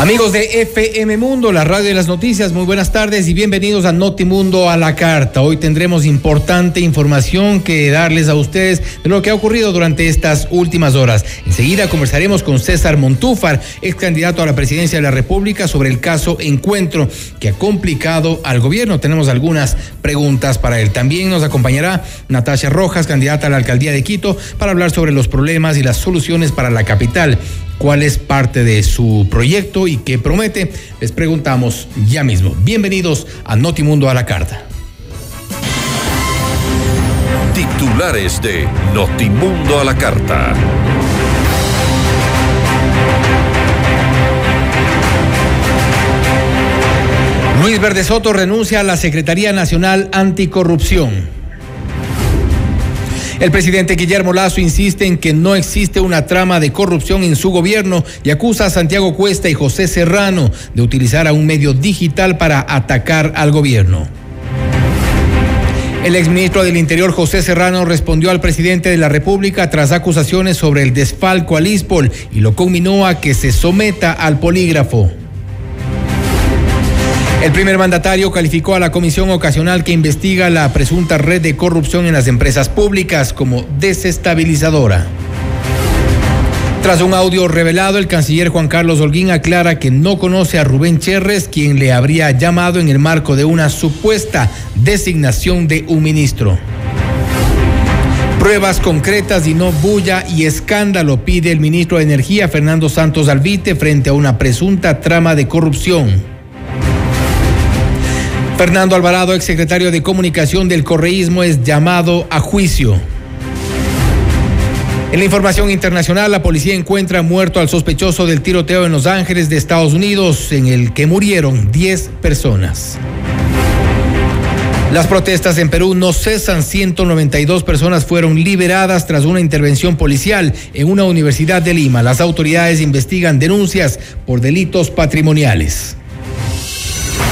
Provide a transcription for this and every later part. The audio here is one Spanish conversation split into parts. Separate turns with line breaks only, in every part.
Amigos de FM Mundo, la radio de las noticias, muy buenas tardes y bienvenidos a Notimundo a la carta. Hoy tendremos importante información que darles a ustedes de lo que ha ocurrido durante estas últimas horas. Enseguida conversaremos con César Montúfar, ex candidato a la presidencia de la República, sobre el caso Encuentro que ha complicado al gobierno. Tenemos algunas preguntas para él. También nos acompañará Natasha Rojas, candidata a la alcaldía de Quito, para hablar sobre los problemas y las soluciones para la capital cuál es parte de su proyecto y qué promete, les preguntamos ya mismo. Bienvenidos a Notimundo a la Carta.
Titulares de Notimundo a la Carta.
Luis Verde Soto renuncia a la Secretaría Nacional Anticorrupción. El presidente Guillermo Lazo insiste en que no existe una trama de corrupción en su gobierno y acusa a Santiago Cuesta y José Serrano de utilizar a un medio digital para atacar al gobierno. El exministro del Interior José Serrano respondió al presidente de la República tras acusaciones sobre el desfalco al ISPOL y lo conminó a que se someta al polígrafo. El primer mandatario calificó a la comisión ocasional que investiga la presunta red de corrupción en las empresas públicas como desestabilizadora. Tras un audio revelado, el canciller Juan Carlos Holguín aclara que no conoce a Rubén Cherres, quien le habría llamado en el marco de una supuesta designación de un ministro. Pruebas concretas y no bulla y escándalo pide el ministro de Energía Fernando Santos Alvite frente a una presunta trama de corrupción. Fernando Alvarado, exsecretario de Comunicación del Correísmo, es llamado a juicio. En la información internacional, la policía encuentra muerto al sospechoso del tiroteo en Los Ángeles de Estados Unidos, en el que murieron 10 personas. Las protestas en Perú no cesan. 192 personas fueron liberadas tras una intervención policial en una universidad de Lima. Las autoridades investigan denuncias por delitos patrimoniales.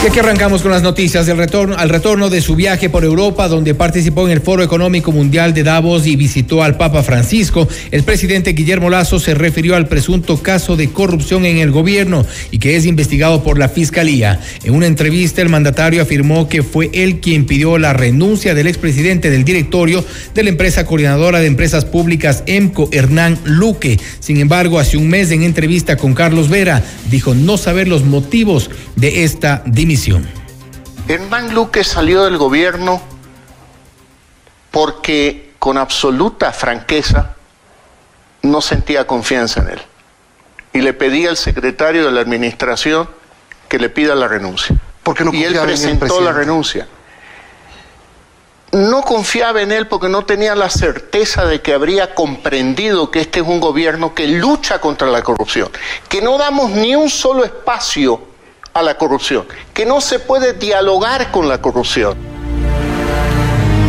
Y aquí arrancamos con las noticias del retorno, al retorno de su viaje por Europa, donde participó en el Foro Económico Mundial de Davos y visitó al Papa Francisco. El presidente Guillermo Lazo se refirió al presunto caso de corrupción en el gobierno y que es investigado por la Fiscalía. En una entrevista, el mandatario afirmó que fue él quien pidió la renuncia del expresidente del directorio de la empresa coordinadora de empresas públicas EMCO, Hernán Luque. Sin embargo, hace un mes en entrevista con Carlos Vera, dijo no saber los motivos de esta dimisión
Hernán Luque salió del gobierno porque con absoluta franqueza no sentía confianza en él. Y le pedía al secretario de la administración que le pida la renuncia.
Porque no
y él presentó la renuncia. No confiaba en él porque no tenía la certeza de que habría comprendido que este es un gobierno que lucha contra la corrupción, que no damos ni un solo espacio a la corrupción, que no se puede dialogar con la corrupción.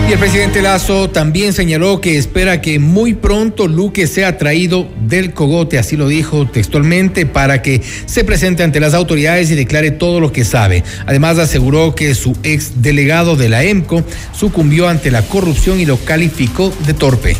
Y el presidente Lazo también señaló que espera que muy pronto Luque sea traído del cogote, así lo dijo textualmente, para que se presente ante las autoridades y declare todo lo que sabe. Además aseguró que su ex delegado de la EMCO sucumbió ante la corrupción y lo calificó de torpe.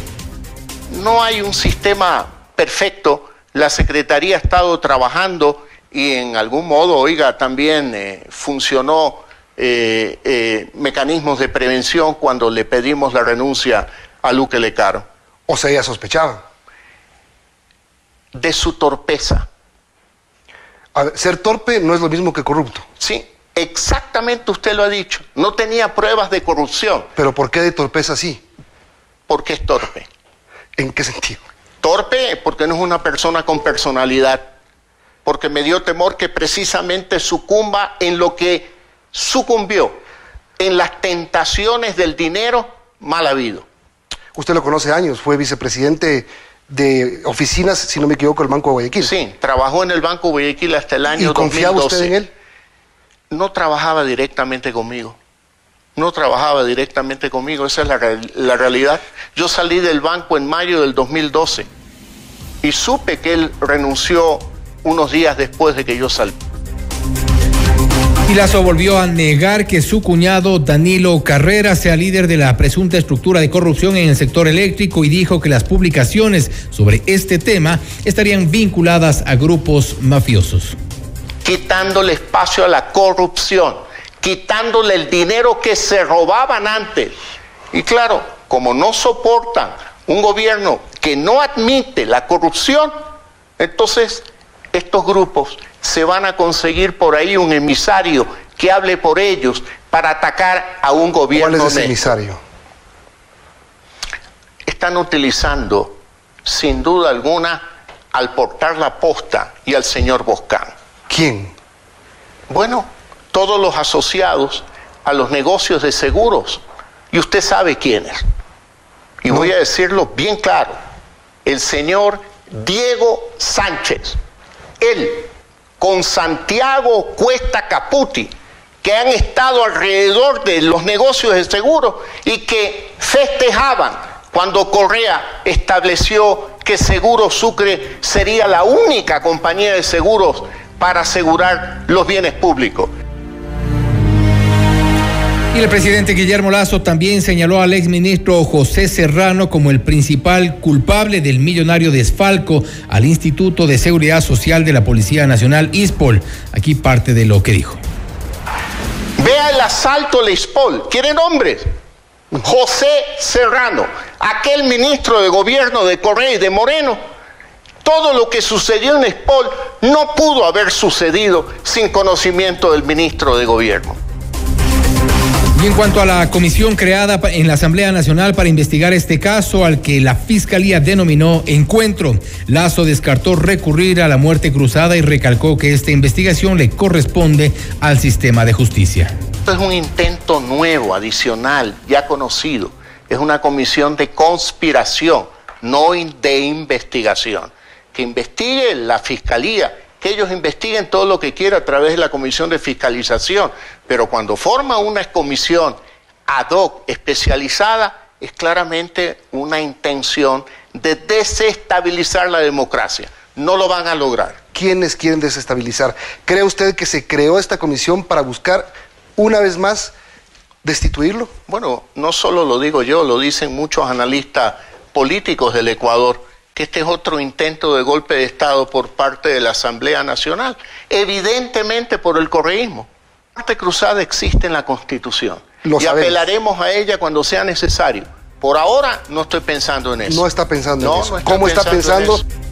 no hay un sistema perfecto. La Secretaría ha estado trabajando y en algún modo, oiga, también eh, funcionó eh, eh, mecanismos de prevención cuando le pedimos la renuncia a Luque Lecaro.
O sea, ella sospechaba.
De su torpeza.
A ver, ser torpe no es lo mismo que corrupto.
Sí, exactamente usted lo ha dicho. No tenía pruebas de corrupción.
Pero ¿por qué de torpeza sí?
Porque es torpe.
¿En qué sentido?
Torpe porque no es una persona con personalidad. Porque me dio temor que precisamente sucumba en lo que sucumbió, en las tentaciones del dinero mal habido.
Usted lo conoce años, fue vicepresidente de oficinas, si no me equivoco, del Banco de Guayaquil.
Sí, trabajó en el Banco de Guayaquil hasta el año
¿Y confiaba
2012.
usted en él?
No trabajaba directamente conmigo. No trabajaba directamente conmigo, esa es la, la realidad. Yo salí del banco en mayo del 2012 y supe que él renunció unos días después de que yo salí.
Y Lazo volvió a negar que su cuñado Danilo Carrera sea líder de la presunta estructura de corrupción en el sector eléctrico y dijo que las publicaciones sobre este tema estarían vinculadas a grupos mafiosos.
quitándole espacio a la corrupción, quitándole el dinero que se robaban antes. Y claro, como no soportan un gobierno que no admite la corrupción, entonces estos grupos se van a conseguir por ahí un emisario que hable por ellos para atacar a un
¿Cuál
gobierno
es ese emisario?
Están utilizando, sin duda alguna, al portar la posta y al señor Boscán.
¿Quién?
Bueno, todos los asociados a los negocios de seguros. Y usted sabe quiénes. Y voy a decirlo bien claro. El señor Diego Sánchez. Él, con Santiago Cuesta Caputi, que han estado alrededor de los negocios de seguros y que festejaban cuando Correa estableció que Seguro Sucre sería la única compañía de seguros para asegurar los bienes públicos.
Y el presidente Guillermo Lazo también señaló al exministro José Serrano como el principal culpable del millonario desfalco al Instituto de Seguridad Social de la Policía Nacional, ISPOL. Aquí parte de lo que dijo.
Vea el asalto a Leispol. ¿Quieren nombres? José Serrano, aquel ministro de gobierno de Correa y de Moreno. Todo lo que sucedió en Espol no pudo haber sucedido sin conocimiento del ministro de gobierno.
Y en cuanto a la comisión creada en la Asamblea Nacional para investigar este caso al que la Fiscalía denominó encuentro, Lazo descartó recurrir a la muerte cruzada y recalcó que esta investigación le corresponde al sistema de justicia.
Esto es un intento nuevo, adicional, ya conocido. Es una comisión de conspiración, no de investigación. Que investigue la fiscalía, que ellos investiguen todo lo que quieran a través de la comisión de fiscalización. Pero cuando forma una comisión ad hoc especializada, es claramente una intención de desestabilizar la democracia. No lo van a lograr.
¿Quiénes quieren desestabilizar? ¿Cree usted que se creó esta comisión para buscar una vez más destituirlo?
Bueno, no solo lo digo yo, lo dicen muchos analistas políticos del Ecuador, que este es otro intento de golpe de Estado por parte de la Asamblea Nacional, evidentemente por el correísmo. La parte cruzada existe en la Constitución
Lo
y
sabemos.
apelaremos a ella cuando sea necesario. Por ahora no estoy pensando en eso.
No está pensando
No,
en eso.
no
¿Cómo está
pensando
pensando?
en eso.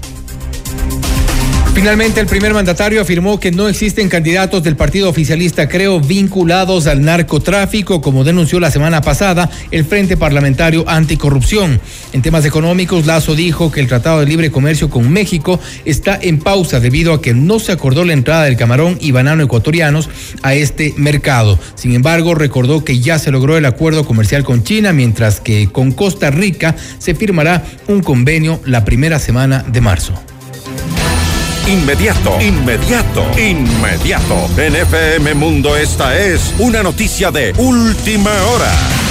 Finalmente, el primer mandatario afirmó que no existen candidatos del partido oficialista Creo vinculados al narcotráfico, como denunció la semana pasada el Frente Parlamentario Anticorrupción. En temas económicos, Lazo dijo que el Tratado de Libre Comercio con México está en pausa debido a que no se acordó la entrada del camarón y banano ecuatorianos a este mercado. Sin embargo, recordó que ya se logró el acuerdo comercial con China, mientras que con Costa Rica se firmará un convenio la primera semana de marzo.
Inmediato, inmediato, inmediato. En FM Mundo esta es una noticia de última hora.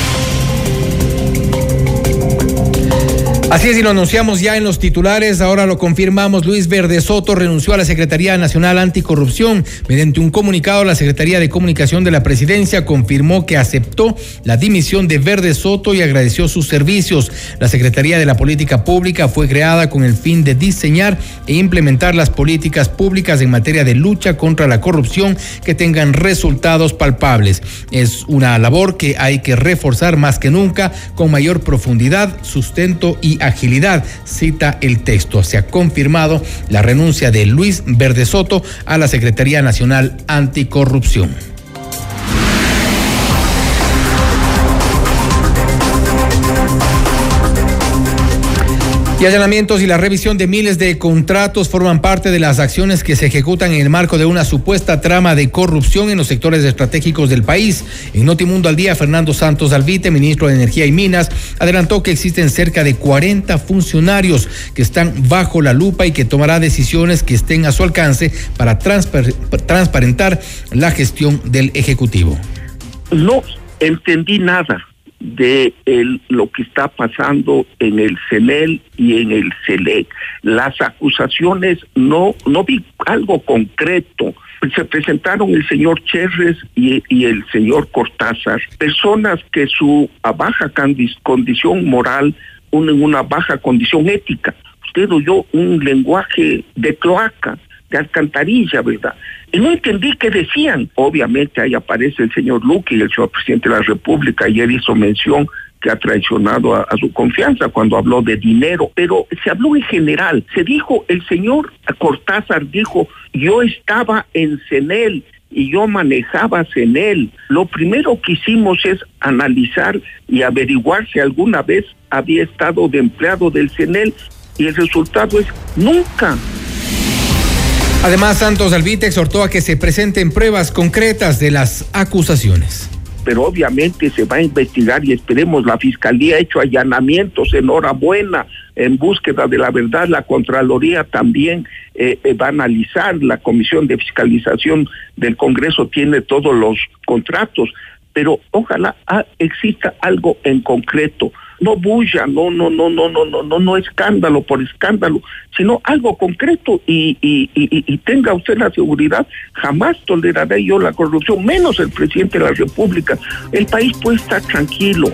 Así es, y lo anunciamos ya en los titulares, ahora lo confirmamos, Luis Verde Soto renunció a la Secretaría Nacional Anticorrupción. Mediante un comunicado, la Secretaría de Comunicación de la Presidencia confirmó que aceptó la dimisión de Verde Soto y agradeció sus servicios. La Secretaría de la Política Pública fue creada con el fin de diseñar e implementar las políticas públicas en materia de lucha contra la corrupción que tengan resultados palpables. Es una labor que hay que reforzar más que nunca con mayor profundidad, sustento y agilidad, cita el texto. Se ha confirmado la renuncia de Luis Verde Soto a la Secretaría Nacional Anticorrupción. Y allanamientos y la revisión de miles de contratos forman parte de las acciones que se ejecutan en el marco de una supuesta trama de corrupción en los sectores estratégicos del país. En Notimundo al Día, Fernando Santos Alvite, ministro de Energía y Minas, adelantó que existen cerca de 40 funcionarios que están bajo la lupa y que tomará decisiones que estén a su alcance para transparentar la gestión del Ejecutivo.
No entendí nada de lo que está pasando en el CENEL y en el CELEC. Las acusaciones no, no vi algo concreto. Se presentaron el señor Cherres y, el señor Cortázar, personas que su baja condición moral unen una baja condición ética. Usted oyó un lenguaje de cloaca, de alcantarilla, ¿verdad? Y no entendí qué decían. Obviamente ahí aparece el señor Luque y el señor presidente de la República. Ayer hizo mención que ha traicionado a, su confianza cuando habló de dinero, pero se habló en general. Se dijo, el señor Cortázar dijo, yo estaba en CENEL y yo manejaba CENEL. Lo primero que hicimos es analizar y averiguar si alguna vez había estado de empleado del CENEL y el resultado es nunca.
Además, Santos Alvite exhortó a que se presenten pruebas concretas de las acusaciones.
Pero obviamente se va a investigar y esperemos la fiscalía ha hecho allanamientos, enhorabuena, en búsqueda de la verdad, la Contraloría también eh, eh, va a analizar, la Comisión de Fiscalización del Congreso tiene todos los contratos, pero ojalá ah, exista algo en concreto no bulla, no, no, no, no, no, no, no, no escándalo por escándalo, sino algo concreto y, y, y, tenga usted la seguridad, jamás toleraré yo la corrupción, menos el presidente de la República. El país puede estar tranquilo.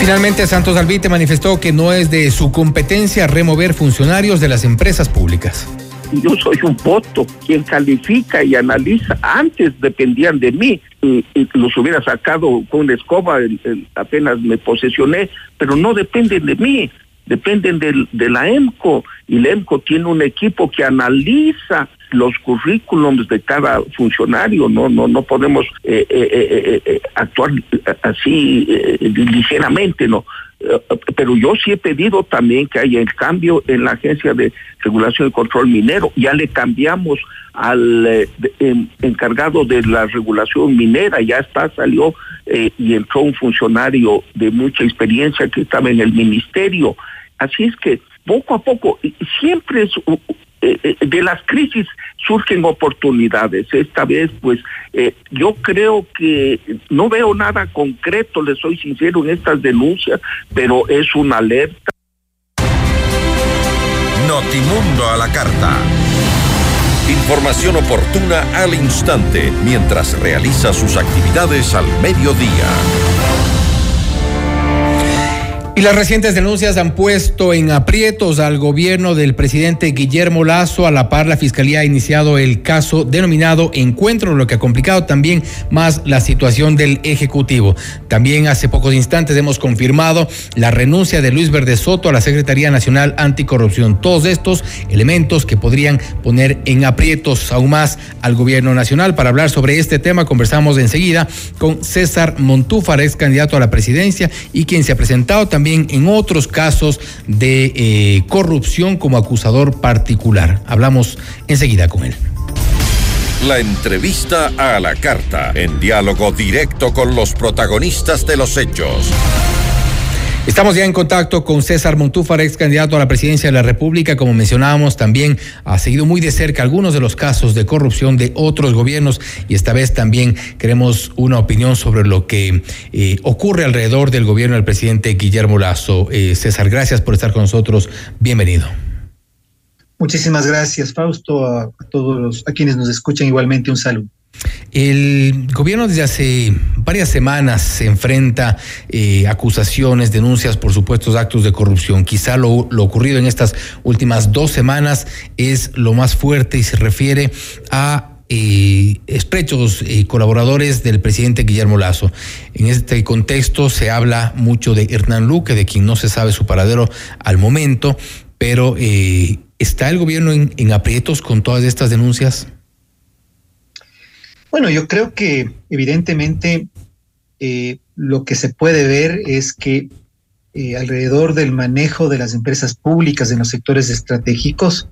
Finalmente, Santos Alvite manifestó que no es de su competencia remover funcionarios de las empresas públicas
yo soy un voto, quien califica y analiza, antes dependían de mí, y, los hubiera sacado con la escoba, apenas me posesioné, pero no dependen de mí, dependen de la EMCO, y la EMCO tiene un equipo que analiza los currículums de cada funcionario, no no no podemos eh, eh, eh, actuar así ligeramente, no. Pero yo sí he pedido también que haya el cambio en la Agencia de Regulación y Control Minero. Ya le cambiamos al encargado de la regulación minera, ya está, salió y entró un funcionario de mucha experiencia que estaba en el ministerio. Así es que poco a poco, siempre es eh, eh, de las crisis surgen oportunidades. Esta vez, pues, eh, yo creo que no veo nada concreto, le soy sincero, en estas denuncias, pero es una alerta.
Notimundo a la carta. Información oportuna al instante mientras realiza sus actividades al mediodía.
Y las recientes denuncias han puesto en aprietos al gobierno del presidente Guillermo Lazo. A la par, la fiscalía ha iniciado el caso denominado Encuentro, lo que ha complicado también más la situación del Ejecutivo. También hace pocos instantes hemos confirmado la renuncia de Luis Verde Soto a la Secretaría Nacional Anticorrupción. Todos estos elementos que podrían poner en aprietos aún más al gobierno nacional. Para hablar sobre este tema, conversamos enseguida con César Montúfar, ex candidato a la presidencia y quien se ha presentado también en otros casos de eh, corrupción como acusador particular. Hablamos enseguida con él.
La entrevista a la carta, en diálogo directo con los protagonistas de los hechos.
Estamos ya en contacto con César Montúfar, ex candidato a la presidencia de la República. Como mencionábamos, también ha seguido muy de cerca algunos de los casos de corrupción de otros gobiernos y esta vez también queremos una opinión sobre lo que eh, ocurre alrededor del gobierno del presidente Guillermo Lazo. Eh, César, gracias por estar con nosotros. Bienvenido.
Muchísimas gracias, Fausto, a, todos los, a quienes nos escuchan igualmente un saludo.
El gobierno desde hace varias semanas se enfrenta eh, acusaciones, denuncias por supuestos actos de corrupción. Quizá lo, ocurrido en estas últimas dos semanas es lo más fuerte y se refiere a eh, estrechos eh, colaboradores del presidente Guillermo Lazo. En este contexto se habla mucho de Hernán Luque, de quien no se sabe su paradero al momento, pero eh, ¿está el gobierno en aprietos con todas estas denuncias?
Bueno, yo creo que evidentemente eh, lo que se puede ver es que eh, alrededor del manejo de las empresas públicas en los sectores estratégicos,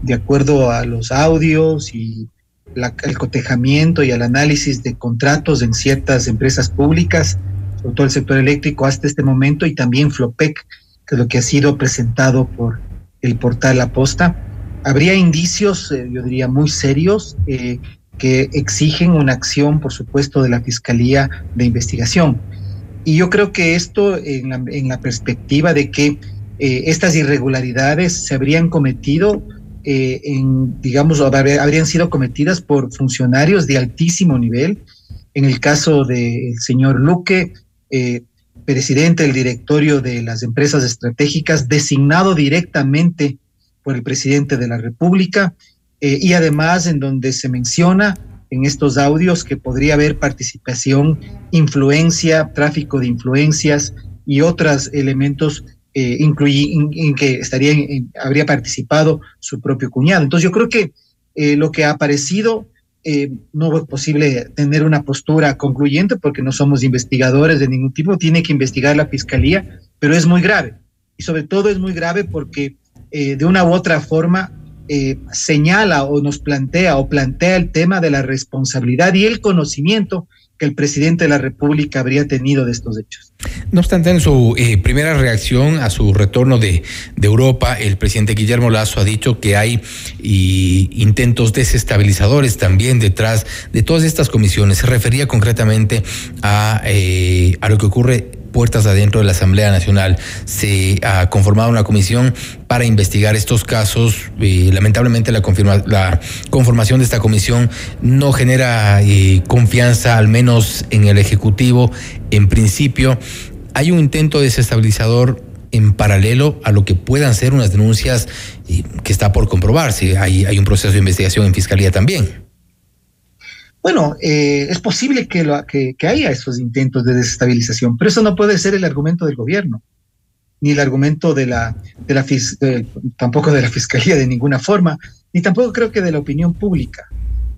de acuerdo a los audios y el cotejamiento y el análisis de contratos en ciertas empresas públicas, sobre todo el sector eléctrico hasta este momento, y también Flopec, que es lo que ha sido presentado por el portal La Posta, habría indicios, eh, yo diría, muy serios que exigen una acción, por supuesto, de la Fiscalía de Investigación. Y yo creo que esto en la, perspectiva de que eh, estas irregularidades se habrían cometido eh, digamos, habrían sido cometidas por funcionarios de altísimo nivel. En el caso del señor Luque, eh, presidente del directorio de las empresas estratégicas, designado directamente por el presidente de la República, eh, y además en donde se menciona en estos audios que podría haber participación, influencia, tráfico de influencias y otros elementos eh, en, que estaría, habría participado su propio cuñado. Entonces yo creo que eh, lo que ha aparecido eh, no es posible tener una postura concluyente porque no somos investigadores de ningún tipo, tiene que investigar la fiscalía, pero es muy grave. Y sobre todo es muy grave porque de una u otra forma eh, señala o nos plantea o plantea el tema de la responsabilidad y el conocimiento que el presidente de la República habría tenido de estos hechos.
No obstante, en su eh, primera reacción a su retorno de, Europa, el presidente Guillermo Lazo ha dicho que hay intentos desestabilizadores también detrás de todas estas comisiones. Se refería concretamente a, eh, a lo que ocurre puertas adentro de la Asamblea Nacional. Se ha conformado una comisión para investigar estos casos. lamentablemente la, la conformación de esta comisión no genera eh, confianza, al menos en el Ejecutivo. En principio, hay un intento desestabilizador en paralelo a lo que puedan ser unas denuncias que está por comprobarse. Hay un proceso de investigación en Fiscalía también.
Bueno, eh, es posible que, haya esos intentos de desestabilización, pero eso no puede ser el argumento del gobierno, ni el argumento de la, de la tampoco de la fiscalía de ninguna forma, ni tampoco creo que de la opinión pública.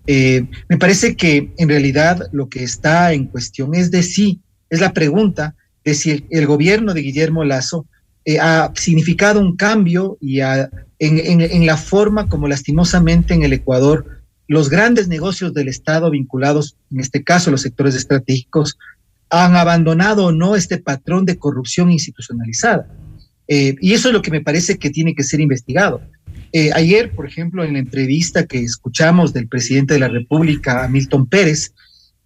Eh, me parece que en realidad lo que está en cuestión es de si, es la pregunta de si el, gobierno de Guillermo Lazo eh, ha significado un cambio y en, en la forma como lastimosamente en el Ecuador los grandes negocios del Estado vinculados, en este caso los sectores estratégicos, han abandonado o no este patrón de corrupción institucionalizada. Eh, y eso es lo que me parece que tiene que ser investigado. Eh, ayer, por ejemplo, en la entrevista que escuchamos del presidente de la República, Milton Pérez,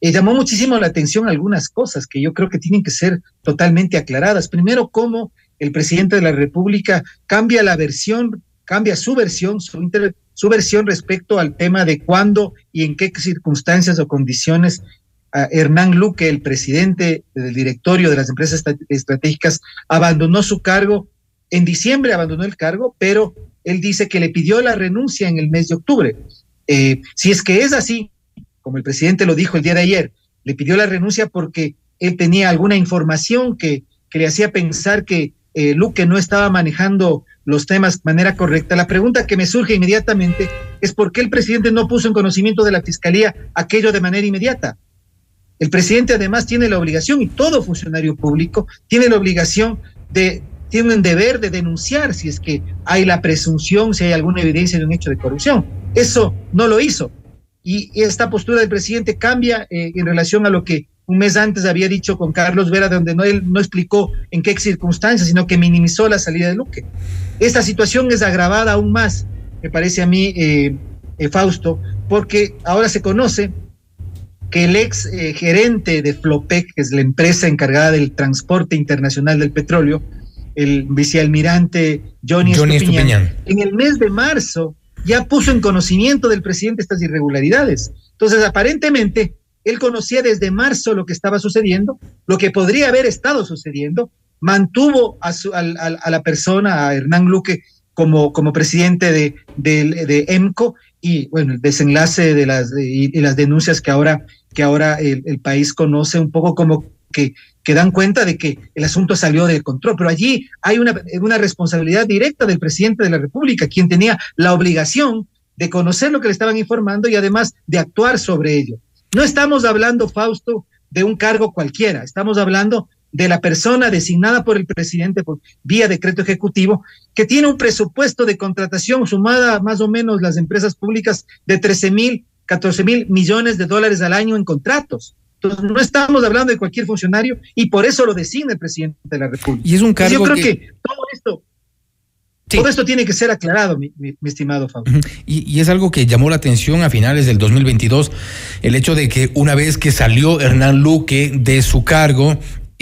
eh, llamó muchísimo la atención algunas cosas que yo creo que tienen que ser totalmente aclaradas. Primero, cómo el presidente de la República cambia la versión, cambia su versión, su, inter su versión respecto al tema de cuándo y en qué circunstancias o condiciones Hernán Luque, el presidente del directorio de las empresas estratégicas, abandonó su cargo. En diciembre abandonó el cargo, pero él dice que le pidió la renuncia en el mes de octubre. Eh, si es que es así, como el presidente lo dijo el día de ayer, le pidió la renuncia porque él tenía alguna información que, que le hacía pensar que eh, Luque no estaba manejando los temas de manera correcta, la pregunta que me surge inmediatamente es por qué el presidente no puso en conocimiento de la Fiscalía aquello de manera inmediata. El presidente además tiene la obligación, y todo funcionario público tiene la obligación de, tiene un deber de denunciar si es que hay la presunción, si hay alguna evidencia de un hecho de corrupción. Eso no lo hizo. Y esta postura del presidente cambia eh, en relación a lo que un mes antes había dicho con Carlos Vera, donde no, él no explicó en qué circunstancias, sino que minimizó la salida de Luque. Esta situación es agravada aún más, me parece a mí, eh, eh, Fausto, porque ahora se conoce que el ex eh, gerente de Flopec, que es la empresa encargada del transporte internacional del petróleo, el vicealmirante Johnny, Johnny Estupiñán, en el mes de marzo ya puso en conocimiento del presidente estas irregularidades. Entonces, aparentemente, él conocía desde marzo lo que estaba sucediendo, lo que podría haber estado sucediendo, mantuvo a, a, la persona, a Hernán Luque, como, presidente de, EMCO. Y bueno, el desenlace de las, y, las denuncias que ahora, el, país conoce un poco como que, que dan cuenta de que el asunto salió del control, pero allí hay una, una responsabilidad directa del presidente de la República, quien tenía la obligación de conocer lo que le estaban informando y además de actuar sobre ello. No estamos hablando, Fausto, de un cargo cualquiera, estamos hablando de la persona designada por el presidente por vía decreto ejecutivo, que tiene un presupuesto de contratación sumada más o menos las empresas públicas de 13 mil, 14 mil millones de dólares al año en contratos. Entonces, no estamos hablando de cualquier funcionario y por eso lo designa el presidente de la República.
Y es un cargo
Yo creo que todo esto todo esto tiene que ser aclarado, mi, estimado Fabio.
Y, y, es algo que llamó la atención a finales del 2022, el hecho de que una vez que salió Hernán Luque de su cargo,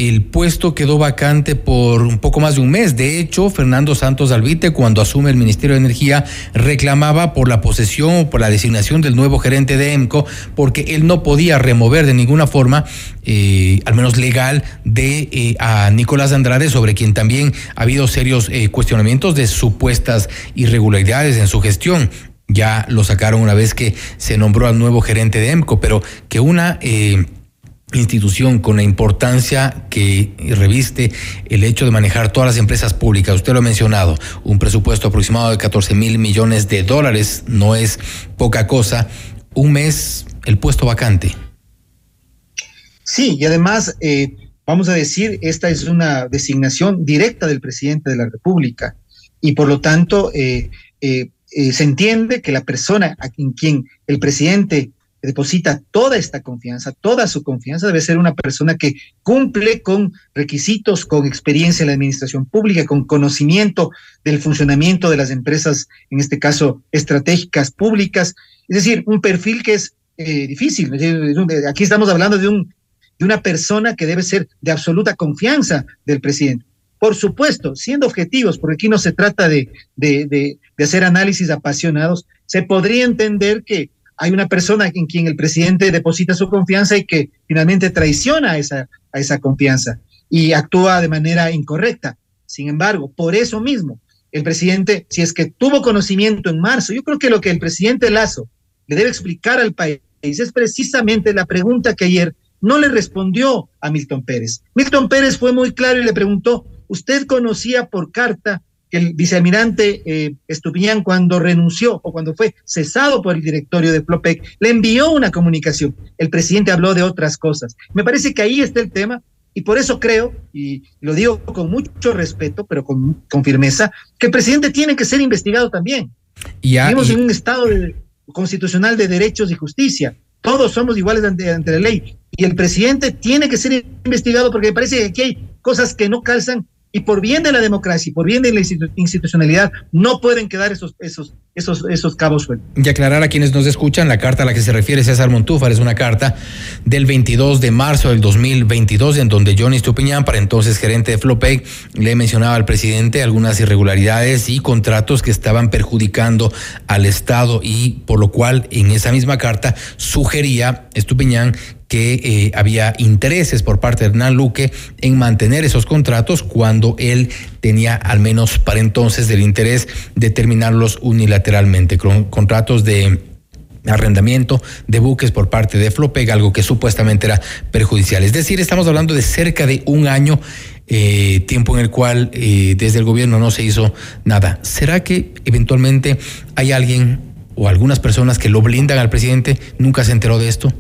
el puesto quedó vacante por un poco más de un mes. De hecho, Fernando Santos Albite, cuando asume el Ministerio de Energía, reclamaba por la posesión o por la designación del nuevo gerente de EMCO, porque él no podía remover de ninguna forma, eh, al menos legal, de eh, a Nicolás Andrade, sobre quien también ha habido serios eh, cuestionamientos de supuestas irregularidades en su gestión ya lo sacaron una vez que se nombró al nuevo gerente de EMCO, pero que una institución con la importancia que reviste el hecho de manejar todas las empresas públicas. Usted lo ha mencionado, un presupuesto aproximado de 14 mil millones de dólares no es poca cosa. Un mes, el puesto vacante.
Sí, y además, eh, vamos a decir, esta es una designación directa del presidente de la República y por lo tanto eh, eh, se entiende que la persona a quien el presidente deposita toda esta confianza, toda su confianza, debe ser una persona que cumple con requisitos, con experiencia en la administración pública, con conocimiento del funcionamiento de las empresas, en este caso estratégicas públicas, es decir, un perfil que es eh, difícil. Aquí estamos hablando de, un, de una persona que debe ser de absoluta confianza del presidente. Por supuesto, siendo objetivos, porque aquí no se trata de, de, de hacer análisis apasionados, se podría entender que hay una persona en quien el presidente deposita su confianza y que finalmente traiciona a esa, esa confianza y actúa de manera incorrecta. Sin embargo, por eso mismo, el presidente, si es que tuvo conocimiento en marzo, yo creo que lo que el presidente Lazo le debe explicar al país es precisamente la pregunta que ayer no le respondió a Milton Pérez. Milton Pérez fue muy claro y le preguntó, ¿usted conocía por carta el vicealmirante eh, Estupiñán, cuando renunció o cuando fue cesado por el directorio de Plopec, le envió una comunicación. El presidente habló de otras cosas. Me parece que ahí está el tema y por eso creo, y lo digo con mucho respeto, pero con, con firmeza, que el presidente tiene que ser investigado también. Y Vivimos en un Estado constitucional de derechos y justicia. Todos somos iguales ante, ante la ley. Y el presidente tiene que ser investigado porque me parece que aquí hay cosas que no calzan y por bien de la democracia y por bien de la institucionalidad no pueden quedar esos, esos, esos, esos cabos sueltos.
Y aclarar a quienes nos escuchan, la carta a la que se refiere César Montúfar es una carta del 22 de marzo del 2022 en donde Johnny Stupiñán, para entonces gerente de Flopec, le mencionaba al presidente algunas irregularidades y contratos que estaban perjudicando al Estado y por lo cual en esa misma carta sugería Stupiñán que eh, había intereses por parte de Hernán Luque en mantener esos contratos cuando él tenía al menos para entonces el interés de terminarlos unilateralmente, con contratos de arrendamiento de buques por parte de Flopeg, algo que supuestamente era perjudicial. Es decir, estamos hablando de cerca de un año, eh, tiempo en el cual eh, desde el gobierno no se hizo nada. ¿Será que eventualmente hay alguien o algunas personas que lo blindan al presidente? ¿Nunca se enteró de esto?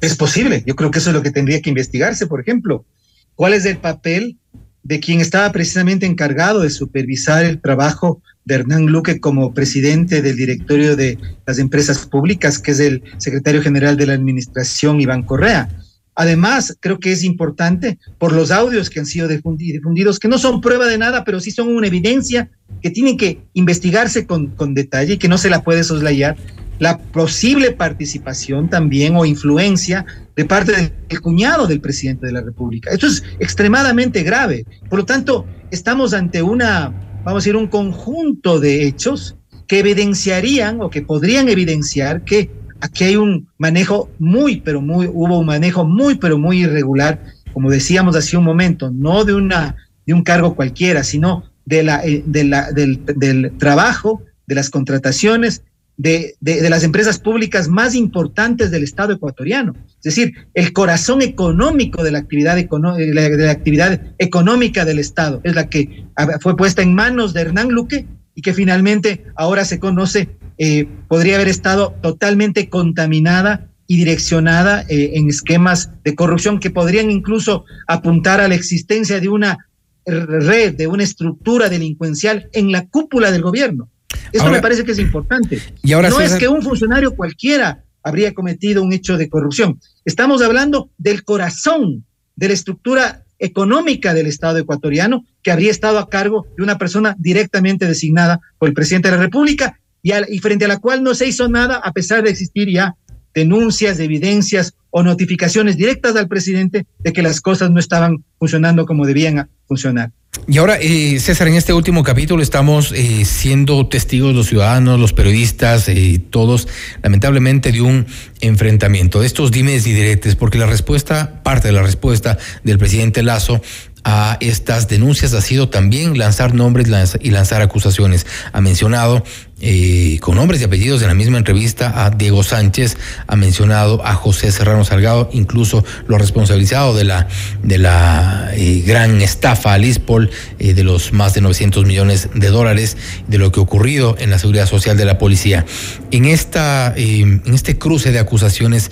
Es posible, yo creo que eso es lo que tendría que investigarse, por ejemplo. ¿Cuál es el papel de quien estaba precisamente encargado de supervisar el trabajo de Hernán Luque como presidente del directorio de las empresas públicas, que es el secretario general de la administración, Iván Correa? Además, creo que es importante por los audios que han sido difundidos, que no son prueba de nada, pero sí son una evidencia que tienen que investigarse con, con detalle y que no se la puede soslayar, la posible participación también o influencia de parte del cuñado del presidente de la República. Esto es extremadamente grave. Por lo tanto, estamos ante una, vamos a decir, un conjunto de hechos que evidenciarían o que podrían evidenciar que aquí hay un manejo muy, pero muy, hubo un manejo muy, pero muy irregular, como decíamos hace un momento, no de, una, de un cargo cualquiera, sino de la, eh, del trabajo, de las contrataciones, de, de, las empresas públicas más importantes del Estado ecuatoriano. Es decir, el corazón económico de la actividad, de la actividad económica del Estado es la que fue puesta en manos de Hernán Luque y que finalmente ahora se conoce eh, podría haber estado totalmente contaminada y direccionada eh, en esquemas de corrupción que podrían incluso apuntar a la existencia de una red, de una estructura delincuencial en la cúpula del gobierno. Esto me parece que es importante. Y ahora no es que un funcionario cualquiera habría cometido un hecho de corrupción. Estamos hablando del corazón de la estructura económica del Estado ecuatoriano que habría estado a cargo de una persona directamente designada por el presidente de la República y, frente a la cual no se hizo nada a pesar de existir ya denuncias, evidencias o notificaciones directas al presidente de que las cosas no estaban funcionando como debían funcionar.
Y ahora, eh, César, en este último capítulo estamos eh, siendo testigos los ciudadanos, los periodistas, eh, todos, lamentablemente, de un enfrentamiento, de estos dimes y diretes, porque la respuesta, parte de la respuesta del presidente Lazo a estas denuncias ha sido también lanzar nombres y lanzar acusaciones. Ha mencionado eh, con nombres y apellidos en la misma entrevista a Diego Sánchez, ha mencionado a José Serrano Salgado, incluso lo ha responsabilizado de la, de la eh, gran estafa al ISPOL, eh, de los más de 900 millones de dólares, de lo que ha ocurrido en la seguridad social de la policía. En, esta, en este cruce de acusaciones,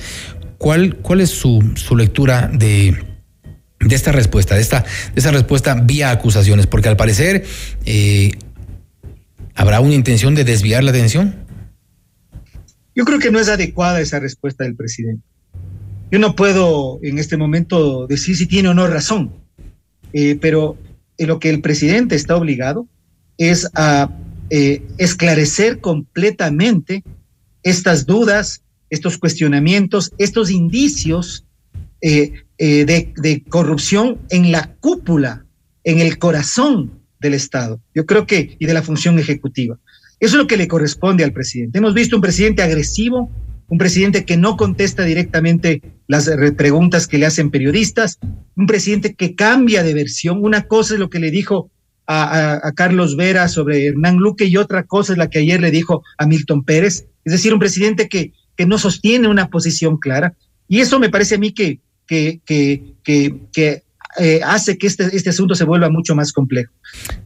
¿cuál, cuál es su, su lectura de de esta respuesta, de esta, de esta respuesta vía acusaciones, porque al parecer eh, habrá una intención de desviar la atención.
Yo creo que no es adecuada esa respuesta del presidente. Yo no puedo en este momento decir si tiene o no razón, eh, pero lo que el presidente está obligado es a eh, esclarecer completamente estas dudas, estos cuestionamientos, estos indicios eh, eh, de, corrupción en la cúpula, en el corazón del Estado. Yo creo que, y de la función ejecutiva. Eso es lo que le corresponde al presidente. Hemos visto un presidente agresivo, un presidente que no contesta directamente las preguntas que le hacen periodistas, un presidente que cambia de versión. Una cosa es lo que le dijo a, Carlos Vera sobre Hernán Luque y otra cosa es la que ayer le dijo a Milton Pérez. Es decir, un presidente que, que no sostiene una posición clara. Y eso me parece a mí que, que, que, que, eh, hace que este, este asunto se vuelva mucho más complejo.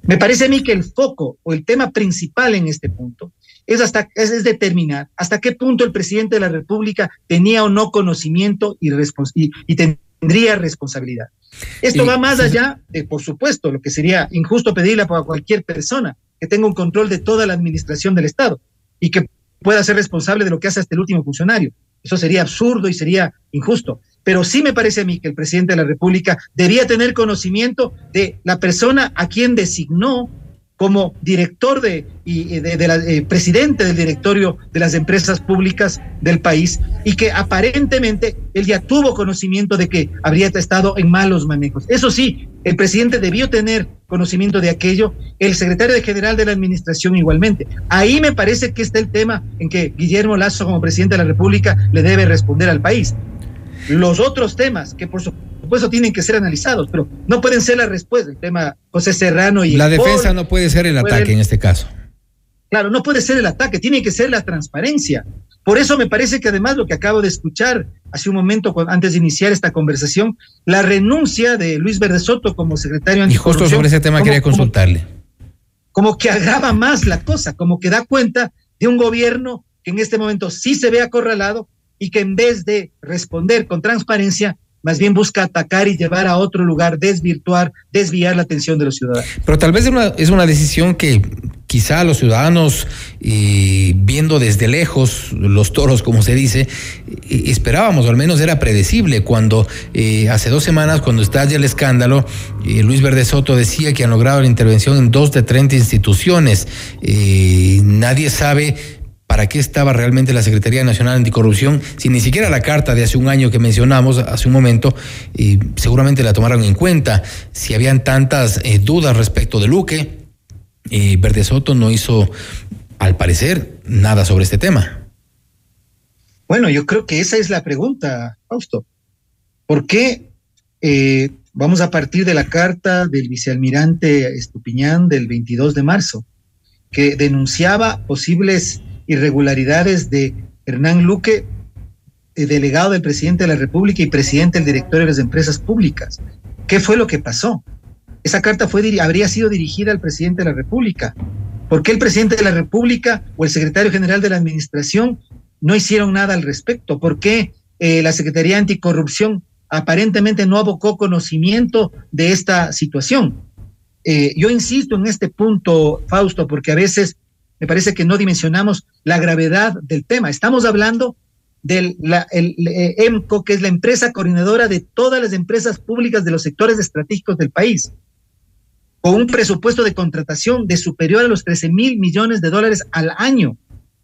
Me parece a mí que el foco o el tema principal en este punto es, hasta, es, determinar hasta qué punto el presidente de la República tenía o no conocimiento y, y, tendría responsabilidad. Esto va más allá de, por supuesto, lo que sería injusto pedirle a cualquier persona que tenga un control de toda la administración del Estado y que pueda ser responsable de lo que hace hasta el último funcionario. Eso sería absurdo y sería injusto pero sí me parece a mí que el presidente de la República debía tener conocimiento de la persona a quien designó como director de y de, la, eh, presidente del directorio de las empresas públicas del país y que aparentemente él ya tuvo conocimiento de que habría estado en malos manejos. Eso sí, el presidente debió tener conocimiento de aquello, el secretario general de la administración igualmente. Ahí me parece que está el tema en que Guillermo Lazo como presidente de la República le debe responder al país. Los otros temas que por supuesto tienen que ser analizados, pero no pueden ser la respuesta. El tema José Serrano y...
La defensa no puede ser el ataque en este caso.
Claro, no puede ser el ataque, tiene que ser la transparencia. Por eso me parece que además lo que acabo de escuchar hace un momento antes de iniciar esta conversación, la renuncia de Luis Verde Soto como secretario
Y justo sobre ese tema quería consultarle.
como que agrava más la cosa, como que da cuenta de un gobierno que en este momento sí se ve acorralado, y que en vez de responder con transparencia, más bien busca atacar y llevar a otro lugar, desvirtuar, desviar la atención de los ciudadanos.
Pero tal vez es una, es una decisión que, quizá los ciudadanos, eh, viendo desde lejos los toros, como se dice, eh, esperábamos, o al menos era predecible, cuando eh, hace dos semanas, cuando estalla el escándalo, Luis Verde Soto decía que han logrado la intervención en dos de 30 instituciones. nadie sabe para qué estaba realmente la Secretaría Nacional Anticorrupción, si ni siquiera la carta de hace un año que mencionamos hace un momento, seguramente la tomaron en cuenta, si habían tantas dudas respecto de Luque, eh, Verde Soto no hizo, al parecer, nada sobre este tema.
Bueno, yo creo que esa es la pregunta, Fausto. ¿Por qué eh, vamos a partir de la carta del vicealmirante Estupiñán del 22 de marzo, que denunciaba posibles irregularidades de Hernán Luque, eh, delegado del presidente de la República y presidente del directorio de las empresas públicas? ¿Qué fue lo que pasó? esa carta fue, habría sido dirigida al presidente de la República. ¿Por qué el presidente de la República o el secretario general de la Administración no hicieron nada al respecto? ¿Por qué eh, la Secretaría Anticorrupción aparentemente no abocó conocimiento de esta situación? Eh, yo insisto en este punto, Fausto, porque a veces me parece que no dimensionamos la gravedad del tema. Estamos hablando del el, eh, EMCO, que es la empresa coordinadora de todas las empresas públicas de los sectores estratégicos del país con un presupuesto de contratación de superior a los 13 mil millones de dólares al año.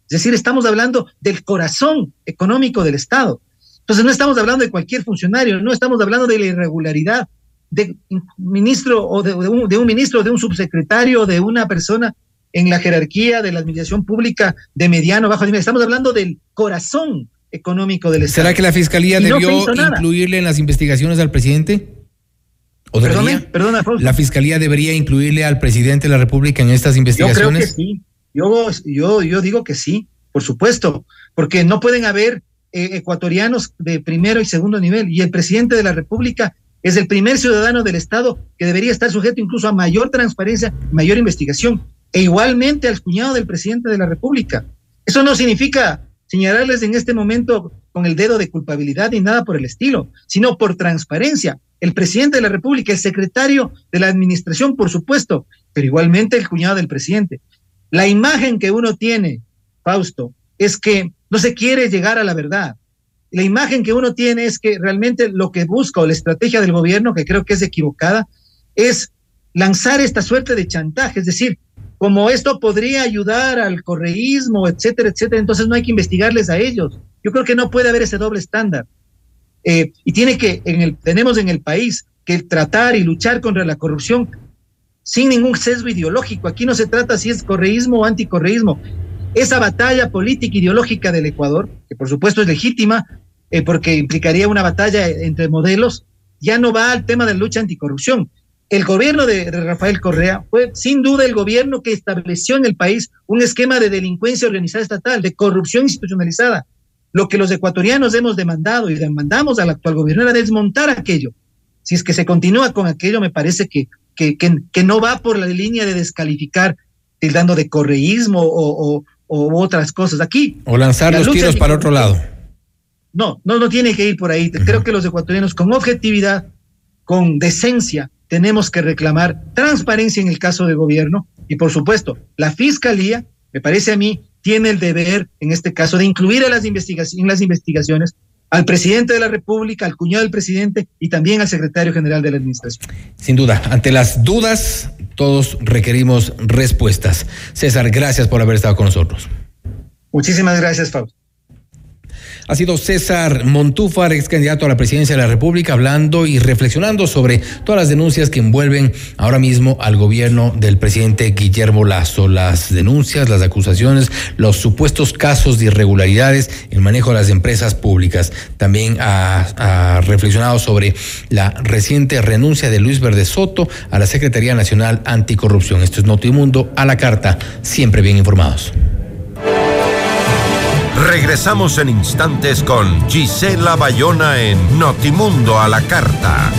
Es decir, estamos hablando del corazón económico del Estado. Entonces, no estamos hablando de cualquier funcionario, no estamos hablando de la irregularidad de ministro o de, un, de un ministro, de un subsecretario, de una persona en la jerarquía de la administración pública de mediano, bajo nivel. Estamos hablando del corazón económico del Estado.
¿Será que la Fiscalía debió incluirle en las investigaciones al presidente? ¿O
perdona,
¿La Fiscalía debería incluirle al presidente de la República en estas investigaciones?
Yo creo que sí. Yo, yo, yo digo que sí, por supuesto, porque no pueden haber eh, ecuatorianos de primero y segundo nivel. Y el presidente de la República es el primer ciudadano del Estado que debería estar sujeto incluso a mayor transparencia, mayor investigación, e igualmente al cuñado del presidente de la República. Eso no significa señalarles en este momento con el dedo de culpabilidad ni nada por el estilo, sino por transparencia el presidente de la República, el secretario de la administración, por supuesto, pero igualmente el cuñado del presidente. La imagen que uno tiene, Fausto, es que no se quiere llegar a la verdad. La imagen que uno tiene es que realmente lo que busca o la estrategia del gobierno, que creo que es equivocada, es lanzar esta suerte de chantaje, es decir, como esto podría ayudar al correísmo, etcétera, etcétera, entonces no hay que investigarles a ellos. Yo creo que no puede haber ese doble estándar. Eh, y tiene que, en el, tenemos en el país que tratar y luchar contra la corrupción sin ningún sesgo ideológico. Aquí no se trata si es correísmo o anticorreísmo. Esa batalla política ideológica del Ecuador, que por supuesto es legítima, eh, porque implicaría una batalla entre modelos, ya no va al tema de la lucha anticorrupción. El gobierno de, Rafael Correa fue sin duda el gobierno que estableció en el país un esquema de delincuencia organizada estatal, de corrupción institucionalizada, lo que los ecuatorianos hemos demandado y demandamos al actual gobierno era desmontar aquello. Si es que se continúa con aquello, me parece que, que, que, no va por la línea de descalificar, tildando de correísmo o, o, otras cosas. Aquí.
O lanzar los tiros para otro lado.
No, no, no tiene que ir por ahí. Creo que los ecuatorianos, con objetividad, con decencia, tenemos que reclamar transparencia en el caso de gobierno y, por supuesto, la fiscalía, me parece a mí, tiene el deber, en este caso, de incluir a las investigaciones, en las investigaciones al presidente de la República, al cuñado del presidente y también al secretario general de la Administración.
Sin duda, ante las dudas, todos requerimos respuestas. César, gracias por haber estado con nosotros.
Muchísimas gracias, Fausto
ha sido César Montúfar, ex candidato a la presidencia de la República, hablando y reflexionando sobre todas las denuncias que envuelven ahora mismo al gobierno del presidente Guillermo Lazo. Las denuncias, las acusaciones, los supuestos casos de irregularidades el manejo de las empresas públicas. También ha, reflexionado sobre la reciente renuncia de Luis Verde Soto a la Secretaría Nacional Anticorrupción. Esto es Notimundo a la carta, siempre bien informados.
Regresamos en instantes con Gisela Bayona en Notimundo a la Carta.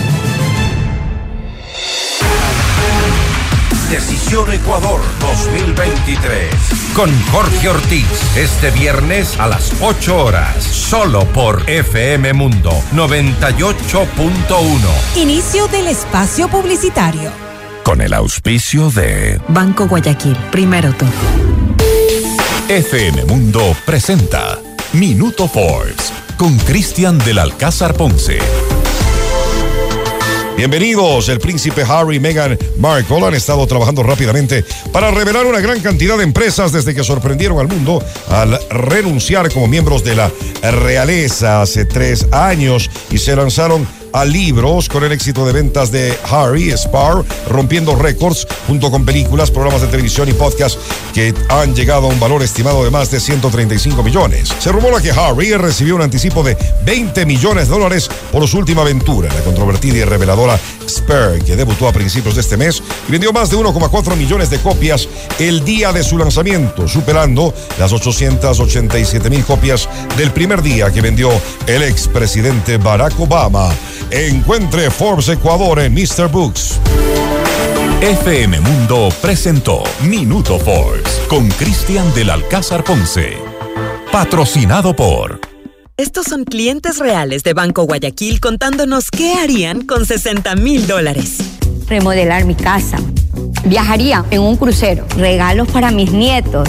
Decisión Ecuador 2023. Con Jorge Ortiz. Este viernes a las 8 horas. Solo por FM Mundo 98.1.
Inicio del espacio publicitario. con el auspicio de
Banco Guayaquil, primero tú.
FM Mundo presenta Minuto Forbes con Cristian del Alcázar Ponce.
Bienvenidos, el príncipe Harry y Meghan Markle han estado trabajando rápidamente para revelar una gran cantidad de empresas desde que sorprendieron al mundo al renunciar como miembros de la realeza hace tres años y se lanzaron a libros con el éxito de ventas de Harry Spar, rompiendo récords junto con películas, programas de televisión y podcasts que han llegado a un valor estimado de más de 135 millones. Se rumora que Harry recibió un anticipo de 20 millones de dólares por su última aventura, la controvertida y reveladora Spare, que debutó a principios de este mes y vendió más de 1,4 millones de copias el día de su lanzamiento, superando las 887 mil copias del primer día que vendió el expresidente Barack Obama. Encuentre Forbes Ecuador en Mr. Books.
FM Mundo presentó Minuto Forbes con Cristian del Alcázar Ponce. Patrocinado por...
Estos son clientes reales de Banco Guayaquil contándonos qué harían con 60 mil dólares.
Remodelar mi casa. Viajaría en un crucero. Regalos para mis nietos.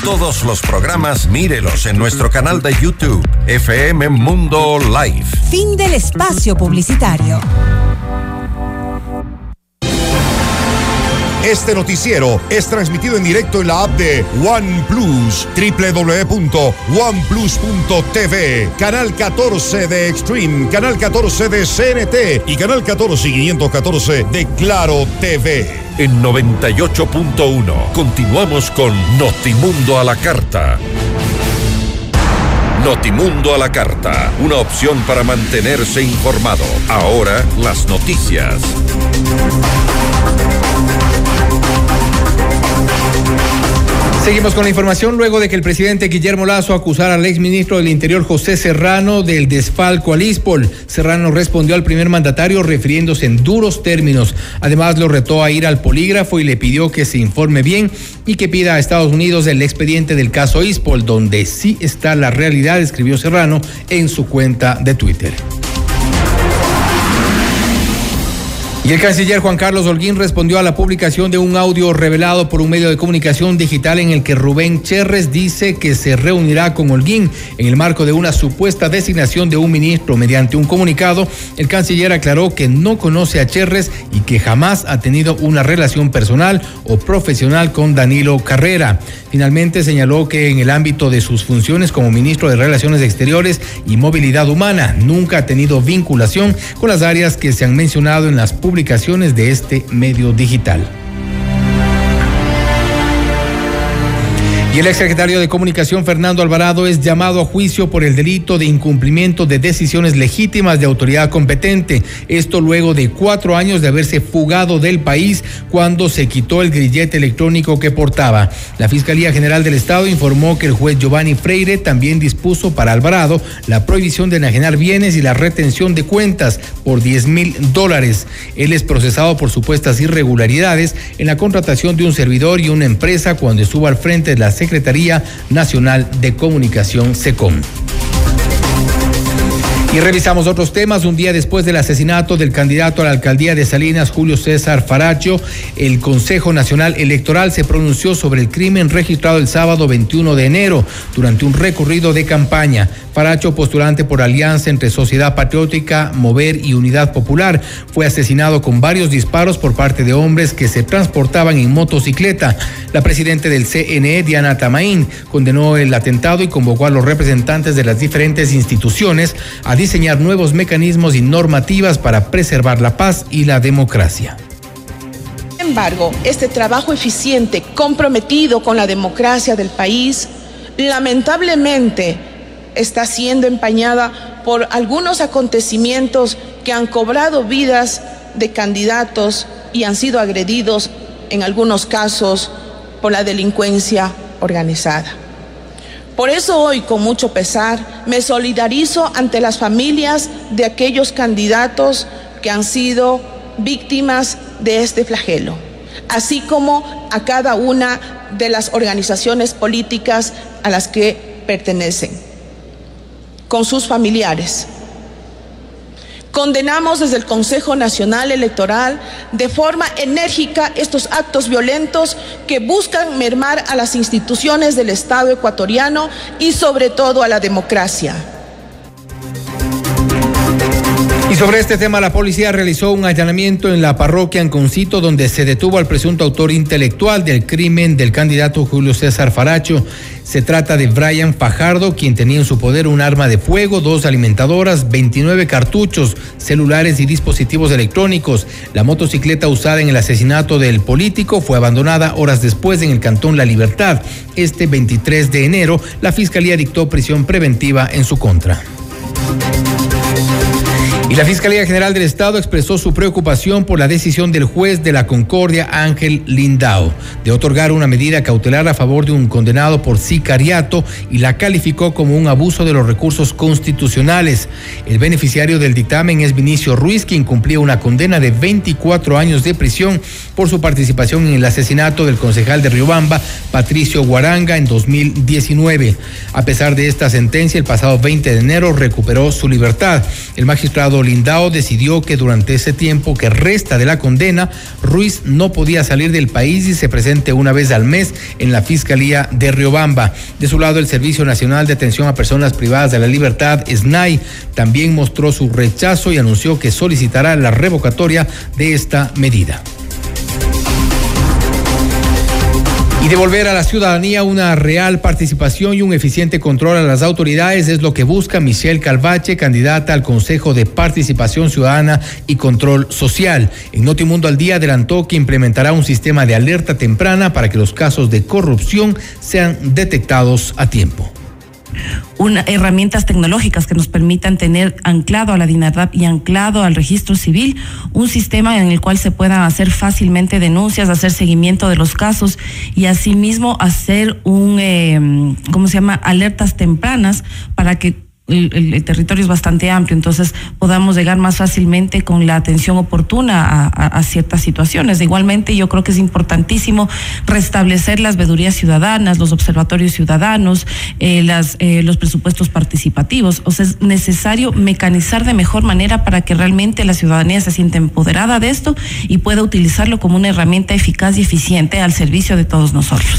Todos los programas mírelos en nuestro canal de YouTube, FM Mundo Live.
Fin del espacio publicitario.
Este noticiero es transmitido en directo en la app de OnePlus, www.oneplus.tv, canal 14 de Extreme, canal 14 de CNT y canal 14 y 514 de Claro TV.
En 98.1 continuamos con Notimundo a la carta. Notimundo a la carta, una opción para mantenerse informado. Ahora las noticias.
Seguimos con la información luego de que el presidente Guillermo Lazo acusara al exministro del Interior José Serrano del desfalco al ISPOL. Serrano respondió al primer mandatario refiriéndose en duros términos. Además lo retó a ir al polígrafo y le pidió que se informe bien y que pida a Estados Unidos el expediente del caso ISPOL, donde sí está la realidad, escribió Serrano en su cuenta de Twitter. Y el canciller Juan Carlos Holguín respondió a la publicación de un audio revelado por un medio de comunicación digital en el que Rubén Cherres dice que se reunirá con Holguín en el marco de una supuesta designación de un ministro. Mediante un comunicado, el canciller aclaró que no conoce a Cherres y que jamás ha tenido una relación personal o profesional con Danilo Carrera. Finalmente señaló que en el ámbito de sus funciones como ministro de Relaciones Exteriores y Movilidad Humana nunca ha tenido vinculación con las áreas que se han mencionado en las publicaciones publicaciones de este medio digital. Y el exsecretario de Comunicación, Fernando Alvarado, es llamado a juicio por el delito de incumplimiento de decisiones legítimas de autoridad competente. Esto luego de cuatro años de haberse fugado del país cuando se quitó el grillete electrónico que portaba. La Fiscalía General del Estado informó que el juez Giovanni Freire también dispuso para Alvarado la prohibición de enajenar bienes y la retención de cuentas por 10 mil dólares. Él es procesado por supuestas irregularidades en la contratación de un servidor y una empresa cuando estuvo al frente de la Secretaría Nacional de Comunicación, SECOM. Y revisamos otros temas. Un día después del asesinato del candidato a la alcaldía de Salinas, Julio César Faracho, el Consejo Nacional Electoral se pronunció sobre el crimen registrado el sábado 21 de enero durante un recorrido de campaña. Faracho, postulante por alianza entre Sociedad Patriótica, Mover y Unidad Popular, fue asesinado con varios disparos por parte de hombres que se transportaban en motocicleta. La presidenta del CNE, Diana Tamaín, condenó el atentado y convocó a los representantes de las diferentes instituciones a diseñar nuevos mecanismos y normativas para preservar la paz y la democracia.
Sin embargo, este trabajo eficiente, comprometido con la democracia del país, lamentablemente está siendo empañada por algunos acontecimientos que han cobrado vidas de candidatos y han sido agredidos en algunos casos por la delincuencia organizada. Por eso hoy, con mucho pesar, me solidarizo ante las familias de aquellos candidatos que han sido víctimas de este flagelo, así como a cada una de las organizaciones políticas a las que pertenecen con sus familiares. Condenamos desde el Consejo Nacional Electoral de forma enérgica estos actos violentos que buscan mermar a las instituciones del Estado ecuatoriano y sobre todo a la democracia.
Y sobre este tema, la policía realizó un allanamiento en la parroquia Anconcito, donde se detuvo al presunto autor intelectual del crimen del candidato Julio César Faracho. Se trata de Brian Fajardo, quien tenía en su poder un arma de fuego, dos alimentadoras, 29 cartuchos, celulares y dispositivos electrónicos. La motocicleta usada en el asesinato del político fue abandonada horas después en el Cantón La Libertad. Este 23 de enero, la Fiscalía dictó prisión preventiva en su contra. Y la Fiscalía General del Estado expresó su preocupación por la decisión del juez de la Concordia, Ángel Lindao, de otorgar una medida cautelar a favor de un condenado por sicariato y la calificó como un abuso de los recursos constitucionales. El beneficiario del dictamen es Vinicio Ruiz, quien cumplía una condena de 24 años de prisión por su participación en el asesinato del concejal de Riobamba, Patricio Guaranga, en 2019. A pesar de esta sentencia, el pasado 20 de enero recuperó su libertad. El magistrado Lindao decidió que durante ese tiempo que resta de la condena, Ruiz no podía salir del país y se presente una vez al mes en la Fiscalía de Riobamba. De su lado, el Servicio Nacional de Atención a Personas Privadas de la Libertad, SNAI, también mostró su rechazo y anunció que solicitará la revocatoria de esta medida. Y devolver a la ciudadanía una real participación y un eficiente control a las autoridades es lo que busca Michelle Calvache, candidata al Consejo de Participación Ciudadana y Control Social. En Notimundo al Día adelantó que implementará un sistema de alerta temprana para que los casos de corrupción sean detectados a tiempo
una, herramientas tecnológicas que nos permitan tener anclado a la DINADAP y anclado al registro civil un sistema en el cual se puedan hacer fácilmente denuncias, hacer seguimiento de los casos y asimismo hacer un, eh, ¿cómo se llama?, alertas tempranas para que el, territorio es bastante amplio, entonces podamos llegar más fácilmente con la atención oportuna a, ciertas situaciones. Igualmente, yo creo que es importantísimo restablecer las vedurías ciudadanas, los observatorios ciudadanos, eh, las, eh, los presupuestos participativos. O sea, es necesario mecanizar de mejor manera para que realmente la ciudadanía se sienta empoderada de esto y pueda utilizarlo como una herramienta eficaz y eficiente al servicio de todos nosotros.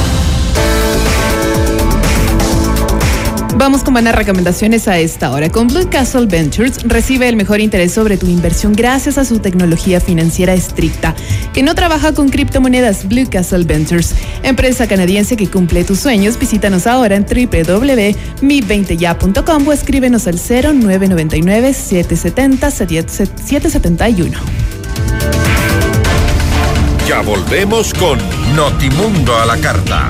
Vamos con buenas recomendaciones a esta hora. Con Blue Castle Ventures recibe el mejor interés sobre tu inversión gracias a su tecnología financiera estricta, que no trabaja con criptomonedas. Blue Castle Ventures, empresa canadiense que cumple tus sueños. Visítanos ahora en www.mi20ya.com o escríbenos al 0999 770 771.
Ya volvemos con Notimundo a la carta.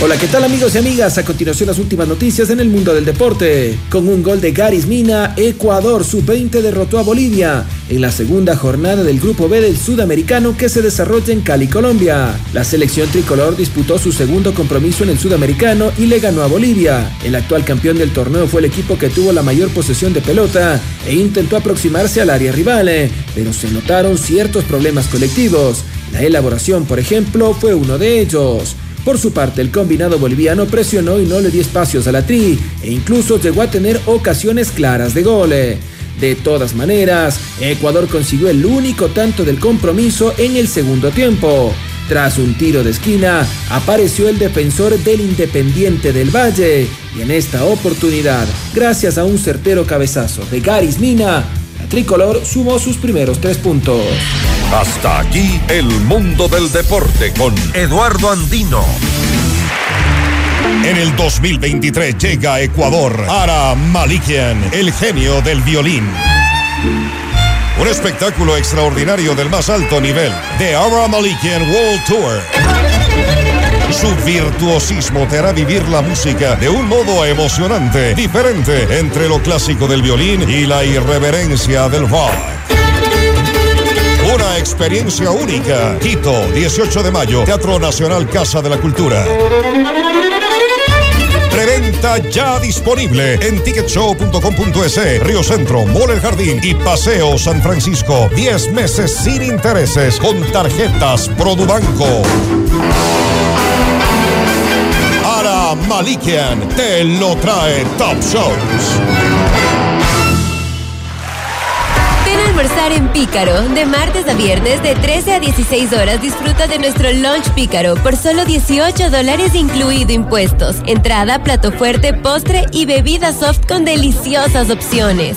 Hola, ¿qué tal amigos y amigas? A continuación las últimas noticias en el mundo del deporte. Con un gol de Garis Mina, Ecuador sub-20 derrotó a Bolivia en la segunda jornada del Grupo B del Sudamericano que se desarrolla en Cali, Colombia. La selección tricolor disputó su segundo compromiso en el Sudamericano y le ganó a Bolivia. El actual campeón del torneo fue el equipo que tuvo la mayor posesión de pelota e intentó aproximarse al área rival, eh, pero se notaron ciertos problemas colectivos. La elaboración, por ejemplo, fue uno de ellos. Por su parte, el combinado boliviano presionó y no le dio espacios a la tri e incluso llegó a tener ocasiones claras de gole. De todas maneras, Ecuador consiguió el único tanto del compromiso en el segundo tiempo. Tras un tiro de esquina, apareció el defensor del Independiente del Valle y en esta oportunidad, gracias a un certero cabezazo de Garis Mina, la tricolor sumó sus primeros tres puntos.
Hasta aquí el mundo del deporte con Eduardo Andino.
En el 2023 llega a Ecuador Ara Malikian, el genio del violín. Un espectáculo extraordinario del más alto nivel, The Ara Malikian World Tour. Su virtuosismo te hará vivir la música de un modo emocionante, diferente entre lo clásico del violín y la irreverencia del rock. Una experiencia única. Quito, 18 de mayo, Teatro Nacional Casa de la Cultura. Preventa ya disponible en ticketshow.com.es, Río Centro, Mall El Jardín y Paseo San Francisco. 10 meses sin intereses con tarjetas Produbanco. Ara Malikian te lo trae Top Shows.
En Pícaro. De martes a viernes, de 13 a 16 horas, disfruta de nuestro lunch Pícaro por solo 18 dólares, incluido impuestos. Entrada, plato fuerte, postre y bebida soft con deliciosas opciones.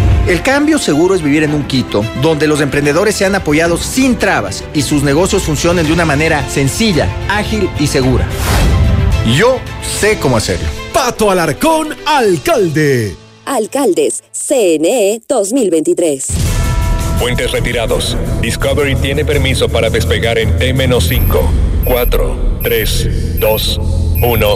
El cambio seguro es vivir en un Quito donde los emprendedores sean apoyados sin trabas y sus negocios funcionen de una manera sencilla, ágil y segura. Yo sé cómo hacerlo.
Pato Alarcón, alcalde.
Alcaldes, CNE 2023.
Puentes retirados. Discovery tiene permiso para despegar en T-5, 4, 3, 2, 1.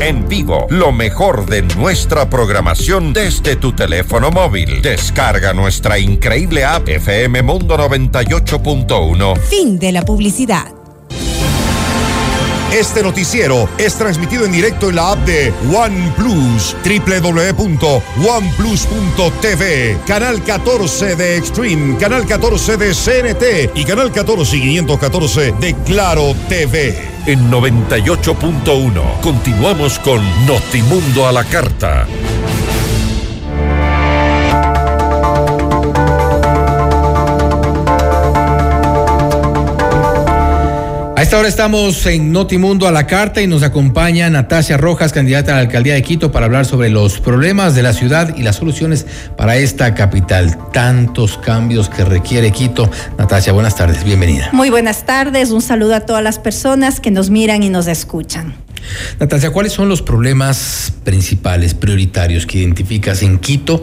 En vivo, lo mejor de nuestra programación desde tu teléfono móvil. Descarga nuestra increíble app FM Mundo 98.1.
Fin de la publicidad.
Este noticiero es transmitido en directo en la app de OnePlus, www.oneplus.tv, canal 14 de Extreme, canal 14 de CNT y canal 14 y 514 de Claro TV.
En 98.1 continuamos con Notimundo a la carta.
Esta hora estamos en Notimundo a la carta y nos acompaña Natasia Rojas, candidata a la alcaldía de Quito, para hablar sobre los problemas de la ciudad y las soluciones para esta capital. Tantos cambios que requiere Quito. Natasia, buenas tardes, bienvenida.
Muy buenas tardes, un saludo a todas las personas que nos miran y nos escuchan.
Natasia, ¿cuáles son los problemas principales, prioritarios que identificas en Quito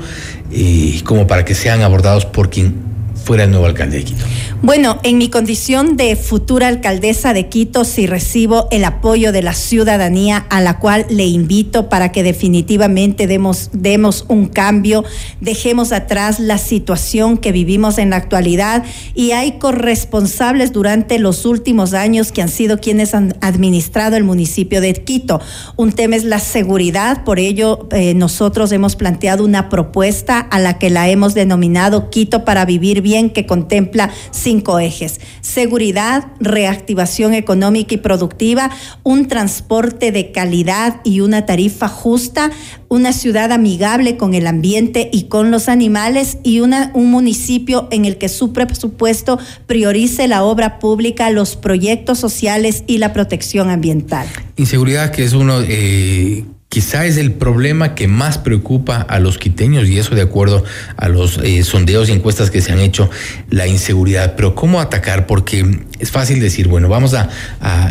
eh, como para que sean abordados por quien fuera el nuevo alcalde de Quito?
Bueno, en mi condición de futura alcaldesa de Quito, sí recibo el apoyo de la ciudadanía a la cual le invito para que definitivamente demos, demos un cambio, dejemos atrás la situación que vivimos en la actualidad y hay corresponsables durante los últimos años que han sido quienes han administrado el municipio de Quito. Un tema es la seguridad, por ello eh, nosotros hemos planteado una propuesta a la que la hemos denominado Quito para vivir bien, que contempla cinco ejes. Seguridad, reactivación económica y productiva, un transporte de calidad y una tarifa justa, una ciudad amigable con el ambiente y con los animales y una, un municipio en el que su presupuesto priorice la obra pública, los proyectos sociales y la protección ambiental.
Inseguridad que es uno eh, quizá es el problema que más preocupa a los quiteños y eso de acuerdo a los eh, sondeos y encuestas que se han hecho, la inseguridad. Pero ¿cómo atacar? Porque es fácil decir, bueno, vamos a,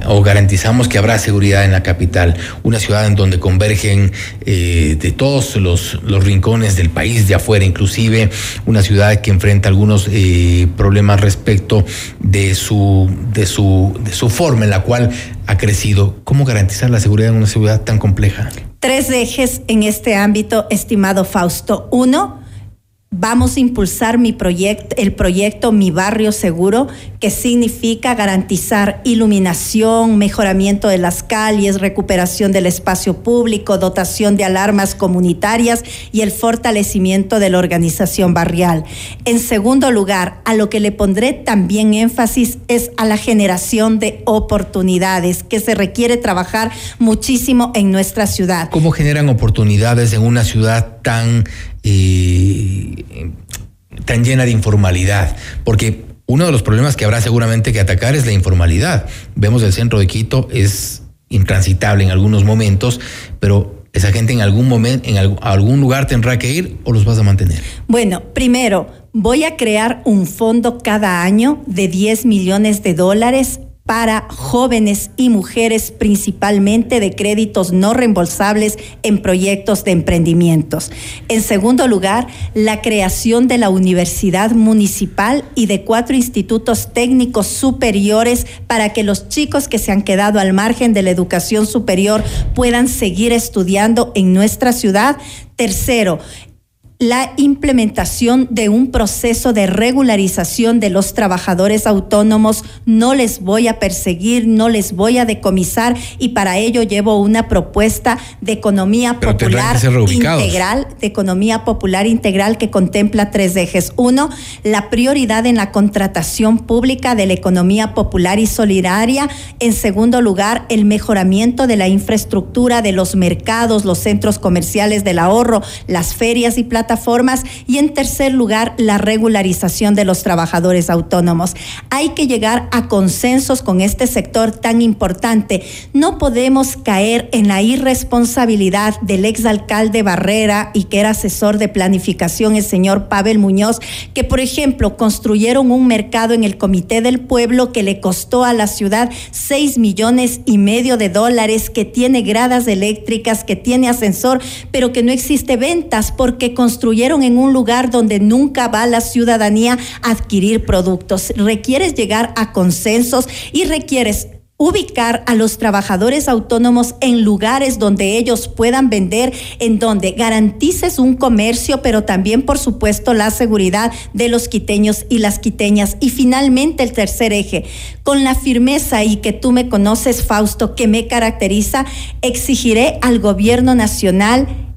o garantizamos que habrá seguridad en la capital, una ciudad en donde convergen eh, de todos los, los, rincones del país, de afuera, inclusive una ciudad que enfrenta algunos eh, problemas respecto de su, de, su, de su forma en la cual ha crecido. ¿Cómo garantizar la seguridad en una ciudad tan compleja?
Tres ejes en este ámbito, estimado Fausto. Uno, Vamos a impulsar mi proyecto, el proyecto Mi Barrio Seguro, que significa garantizar iluminación, mejoramiento de las calles, recuperación del espacio público, dotación de alarmas comunitarias y el fortalecimiento de la organización barrial. En segundo lugar, a lo que le pondré también énfasis es a la generación de oportunidades, que se requiere trabajar muchísimo en nuestra ciudad.
¿Cómo generan oportunidades en una ciudad tan tan llena de informalidad, porque uno de los problemas que habrá seguramente que atacar es la informalidad. Vemos el centro de Quito es intransitable en algunos momentos, pero esa gente en algún momento, en algún lugar tendrá que ir o los vas a mantener.
Bueno, primero, voy a crear un fondo cada año de 10 millones de dólares para jóvenes y mujeres principalmente de créditos no reembolsables en proyectos de emprendimientos. En segundo lugar, la creación de la Universidad Municipal y de cuatro institutos técnicos superiores para que los chicos que se han quedado al margen de la educación superior puedan seguir estudiando en nuestra ciudad. Tercero, la implementación de un proceso de regularización de los trabajadores autónomos. No les voy a perseguir, no les voy a decomisar y para ello llevo una propuesta de economía popular integral, de economía popular integral que contempla tres ejes. Uno, la prioridad en la contratación pública de la economía popular y solidaria. En segundo lugar, el mejoramiento de la infraestructura de los mercados, los centros comerciales del ahorro, las ferias y plataformas formas y en tercer lugar la regularización de los trabajadores autónomos. Hay que llegar a consensos con este sector tan importante. No podemos caer en la irresponsabilidad del exalcalde Barrera y que era asesor de planificación el señor Pavel Muñoz, que por ejemplo construyeron un mercado en el Comité del Pueblo que le costó a la ciudad seis millones y medio de dólares, que tiene gradas eléctricas, que tiene ascensor, pero que no existe ventas porque construyeron construyeron en un lugar donde nunca va la ciudadanía a adquirir productos. Requieres llegar a consensos y requieres ubicar a los trabajadores autónomos en lugares donde ellos puedan vender, en donde garantices un comercio, pero también, por supuesto, la seguridad de los quiteños y las quiteñas. Y finalmente, el tercer eje, con la firmeza y que tú me conoces, Fausto, que me caracteriza, exigiré al gobierno nacional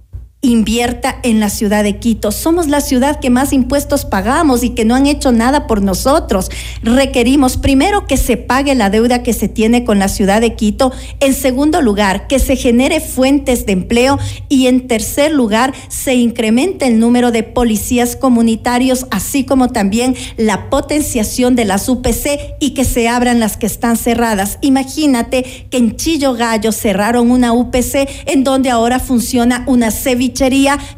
invierta en la ciudad de Quito. Somos la ciudad que más impuestos pagamos y que no han hecho nada por nosotros. Requerimos primero que se pague la deuda que se tiene con la ciudad de Quito. En segundo lugar, que se genere fuentes de empleo. Y en tercer lugar, se incremente el número de policías comunitarios, así como también la potenciación de las UPC y que se abran las que están cerradas. Imagínate que en Chillo Gallo cerraron una UPC en donde ahora funciona una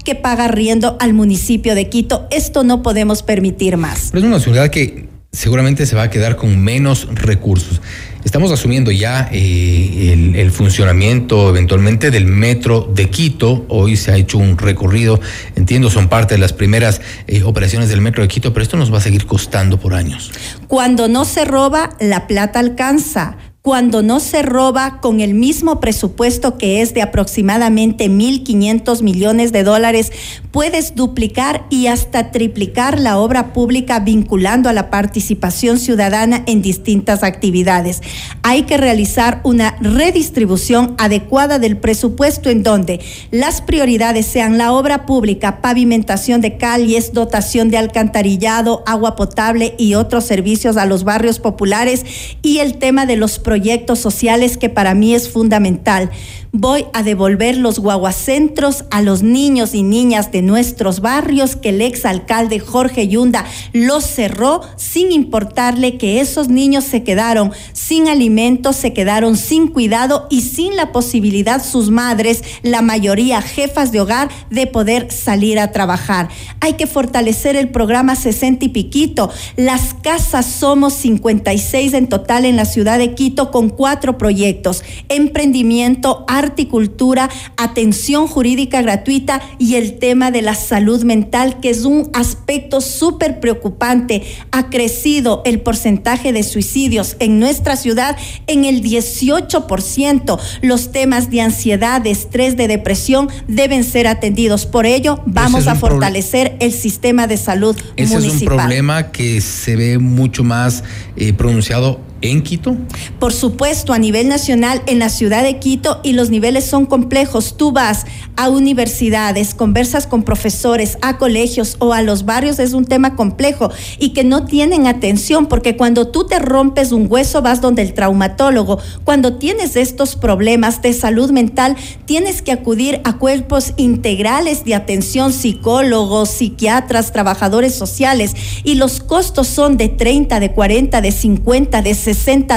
que paga riendo al municipio de Quito. Esto no podemos permitir más.
Pero es una ciudad que seguramente se va a quedar con menos recursos. estamos asumiendo ya eh, el, funcionamiento eventualmente del metro de Quito. Hoy se ha hecho un recorrido, entiendo, son parte de las primeras eh, operaciones del metro de Quito, pero esto nos va a seguir costando por años.
Cuando no se roba, la plata alcanza cuando no se roba con el mismo presupuesto que es de aproximadamente 1.500 millones de dólares, puedes duplicar y hasta triplicar la obra pública vinculando a la participación ciudadana en distintas actividades. Hay que realizar una redistribución adecuada del presupuesto en donde las prioridades sean la obra pública, pavimentación de calles, dotación de alcantarillado, agua potable y otros servicios a los barrios populares y el tema de los proyectos proyectos sociales que para mí es fundamental voy a devolver los guaguacentros a los niños y niñas de nuestros barrios que el exalcalde Jorge Yunda los cerró sin importarle que esos niños se quedaron sin alimentos, se quedaron sin cuidado y sin la posibilidad sus madres, la mayoría jefas de hogar, de poder salir a trabajar. Hay que fortalecer el programa 60 y piquito. Las casas somos 56 en total en la ciudad de Quito con cuatro proyectos. Emprendimiento, cultura, atención jurídica gratuita y el tema de la salud mental, que es un aspecto súper preocupante. Ha crecido el porcentaje de suicidios en nuestra ciudad en el 18%. Los temas de ansiedad, de estrés, de depresión deben ser atendidos. Por ello, vamos a fortalecer el sistema de salud
Ese
municipal.
es un problema que se ve mucho más eh, pronunciado en Quito?
Por supuesto, a nivel nacional, en la ciudad de Quito, y los niveles son complejos. Tú vas a universidades, conversas con profesores, a colegios o a los barrios, es un tema complejo y que no tienen atención, porque cuando tú te rompes un hueso, vas donde el traumatólogo. Cuando tienes estos problemas de salud mental, tienes que acudir a cuerpos integrales de atención, psicólogos, psiquiatras, trabajadores sociales, y los costos son de 30, de 40, de 50, de 60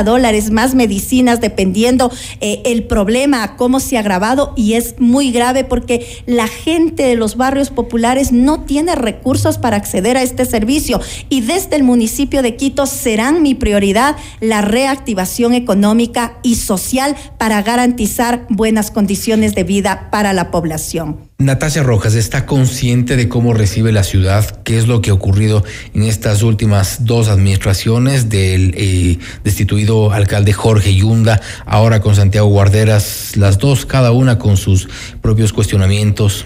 dólares más medicinas dependiendo eh, el problema, cómo se ha agravado y es muy grave porque la gente de los barrios populares no tiene recursos para acceder a este servicio y desde el municipio de Quito serán mi prioridad la reactivación económica y social para garantizar buenas condiciones de vida para la población.
Natalia Rojas está consciente de cómo recibe la ciudad, qué es lo que ha ocurrido en estas últimas dos administraciones del eh, destituido alcalde Jorge Yunda, ahora con Santiago Guarderas, las dos, cada una con sus propios cuestionamientos.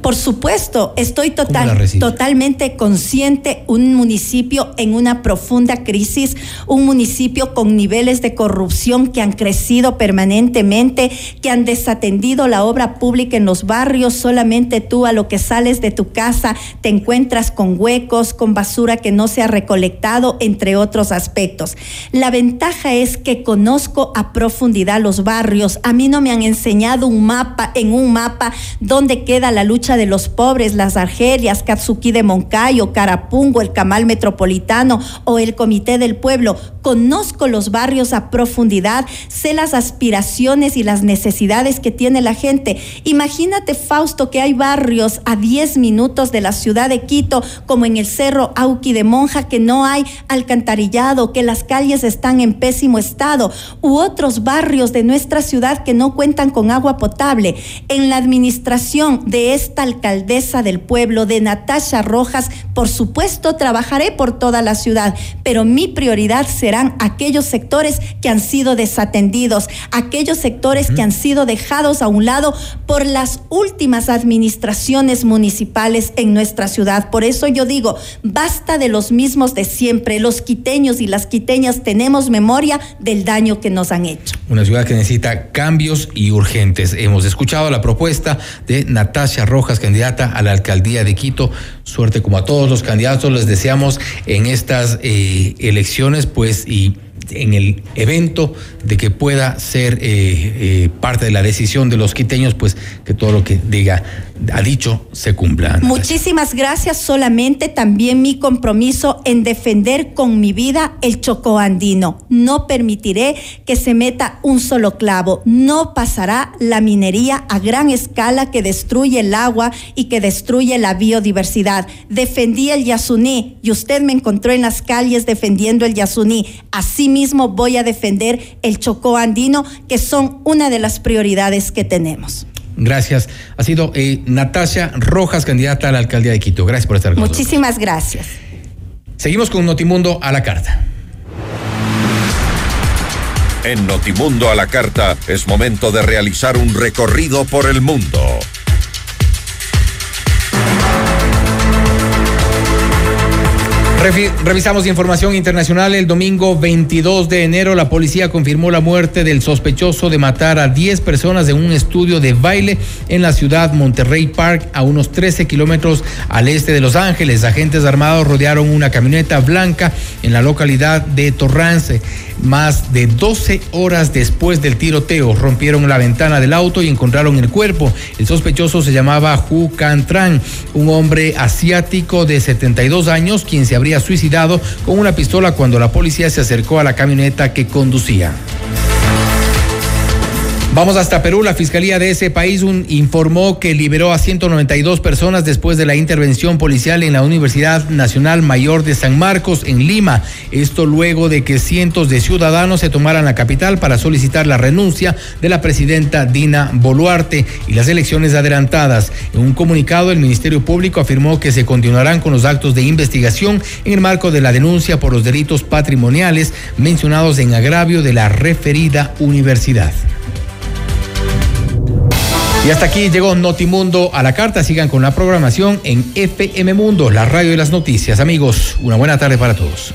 Por supuesto, estoy total, totalmente consciente, un municipio en una profunda crisis, un municipio con niveles de corrupción que han crecido permanentemente, que han desatendido la obra pública en los barrios, solamente tú a lo que sales de tu casa te encuentras con huecos, con basura que no se ha recolectado, entre otros aspectos. La ventaja es que conozco a profundidad los barrios, a mí no me han enseñado un mapa, en un mapa donde queda la lucha de los pobres, las Argelias, Katsuki de Moncayo, Carapungo, el Camal Metropolitano o el Comité del Pueblo. Conozco los barrios a profundidad, sé las aspiraciones y las necesidades que tiene la gente. Imagínate, Fausto, que hay barrios a 10 minutos de la ciudad de Quito, como en el Cerro Auqui de Monja, que no hay alcantarillado, que las calles están en pésimo estado, u otros barrios de nuestra ciudad que no cuentan con agua potable. En la administración de esta alcaldesa del pueblo, de Natasha Rojas, por supuesto trabajaré por toda la ciudad, pero mi prioridad serán aquellos sectores que han sido desatendidos, aquellos sectores que han sido dejados a un lado por las últimas administraciones municipales en nuestra ciudad. Por eso yo digo, basta de los mismos de siempre. Los quiteños y las quiteñas tenemos memoria del daño que nos han hecho.
Una ciudad que necesita cambios y urgentes. Hemos escuchado la propuesta de Natasha Rojas, candidata a la alcaldía de Quito. Suerte como a todos los candidatos, les deseamos en estas eh, elecciones, pues, y en el evento de que pueda ser eh, eh, parte de la decisión de los quiteños, pues que todo lo que diga ha dicho se cumpla.
Muchísimas gracias. Solamente también mi compromiso en defender con mi vida el Chocó andino. No permitiré que se meta un solo clavo. No pasará la minería a gran escala que destruye el agua y que destruye la biodiversidad. Defendí el Yasuní y usted me encontró en las calles defendiendo el Yasuní. Asimismo voy a defender el Chocó andino, que son una de las prioridades que tenemos.
Gracias. Ha sido eh, Natasha Rojas, candidata a la alcaldía de Quito. Gracias por estar con
Muchísimas gracias.
Seguimos con Notimundo a la carta.
En Notimundo a la carta es momento de realizar un recorrido por el mundo.
Revisamos información internacional. El domingo 22 de enero, la policía confirmó la muerte del sospechoso de matar a 10 personas en un estudio de baile en la ciudad Monterrey Park, a unos 13 kilómetros al este de Los Ángeles. Agentes armados rodearon una camioneta blanca en la localidad de Torrance. Más de 12 horas después del tiroteo, rompieron la ventana del auto y encontraron el cuerpo. El sospechoso se llamaba Hu Can Tran, un hombre asiático de 72 años, quien se habría suicidado con una pistola cuando la policía se acercó a la camioneta que conducía. Vamos hasta Perú. La fiscalía de ese país informó que liberó a 192 personas después de la intervención policial en la Universidad Nacional Mayor de San Marcos en Lima. Esto luego de que cientos de ciudadanos se tomaran la capital para solicitar la renuncia de la presidenta Dina Boluarte y las elecciones adelantadas. En un comunicado, el Ministerio Público afirmó que se continuarán con los actos de investigación en el marco de la denuncia por los delitos patrimoniales mencionados en agravio de la referida universidad. Y hasta aquí llegó Notimundo a la carta. Sigan con la programación en FM Mundo, la radio de las noticias. Amigos, una buena tarde para todos.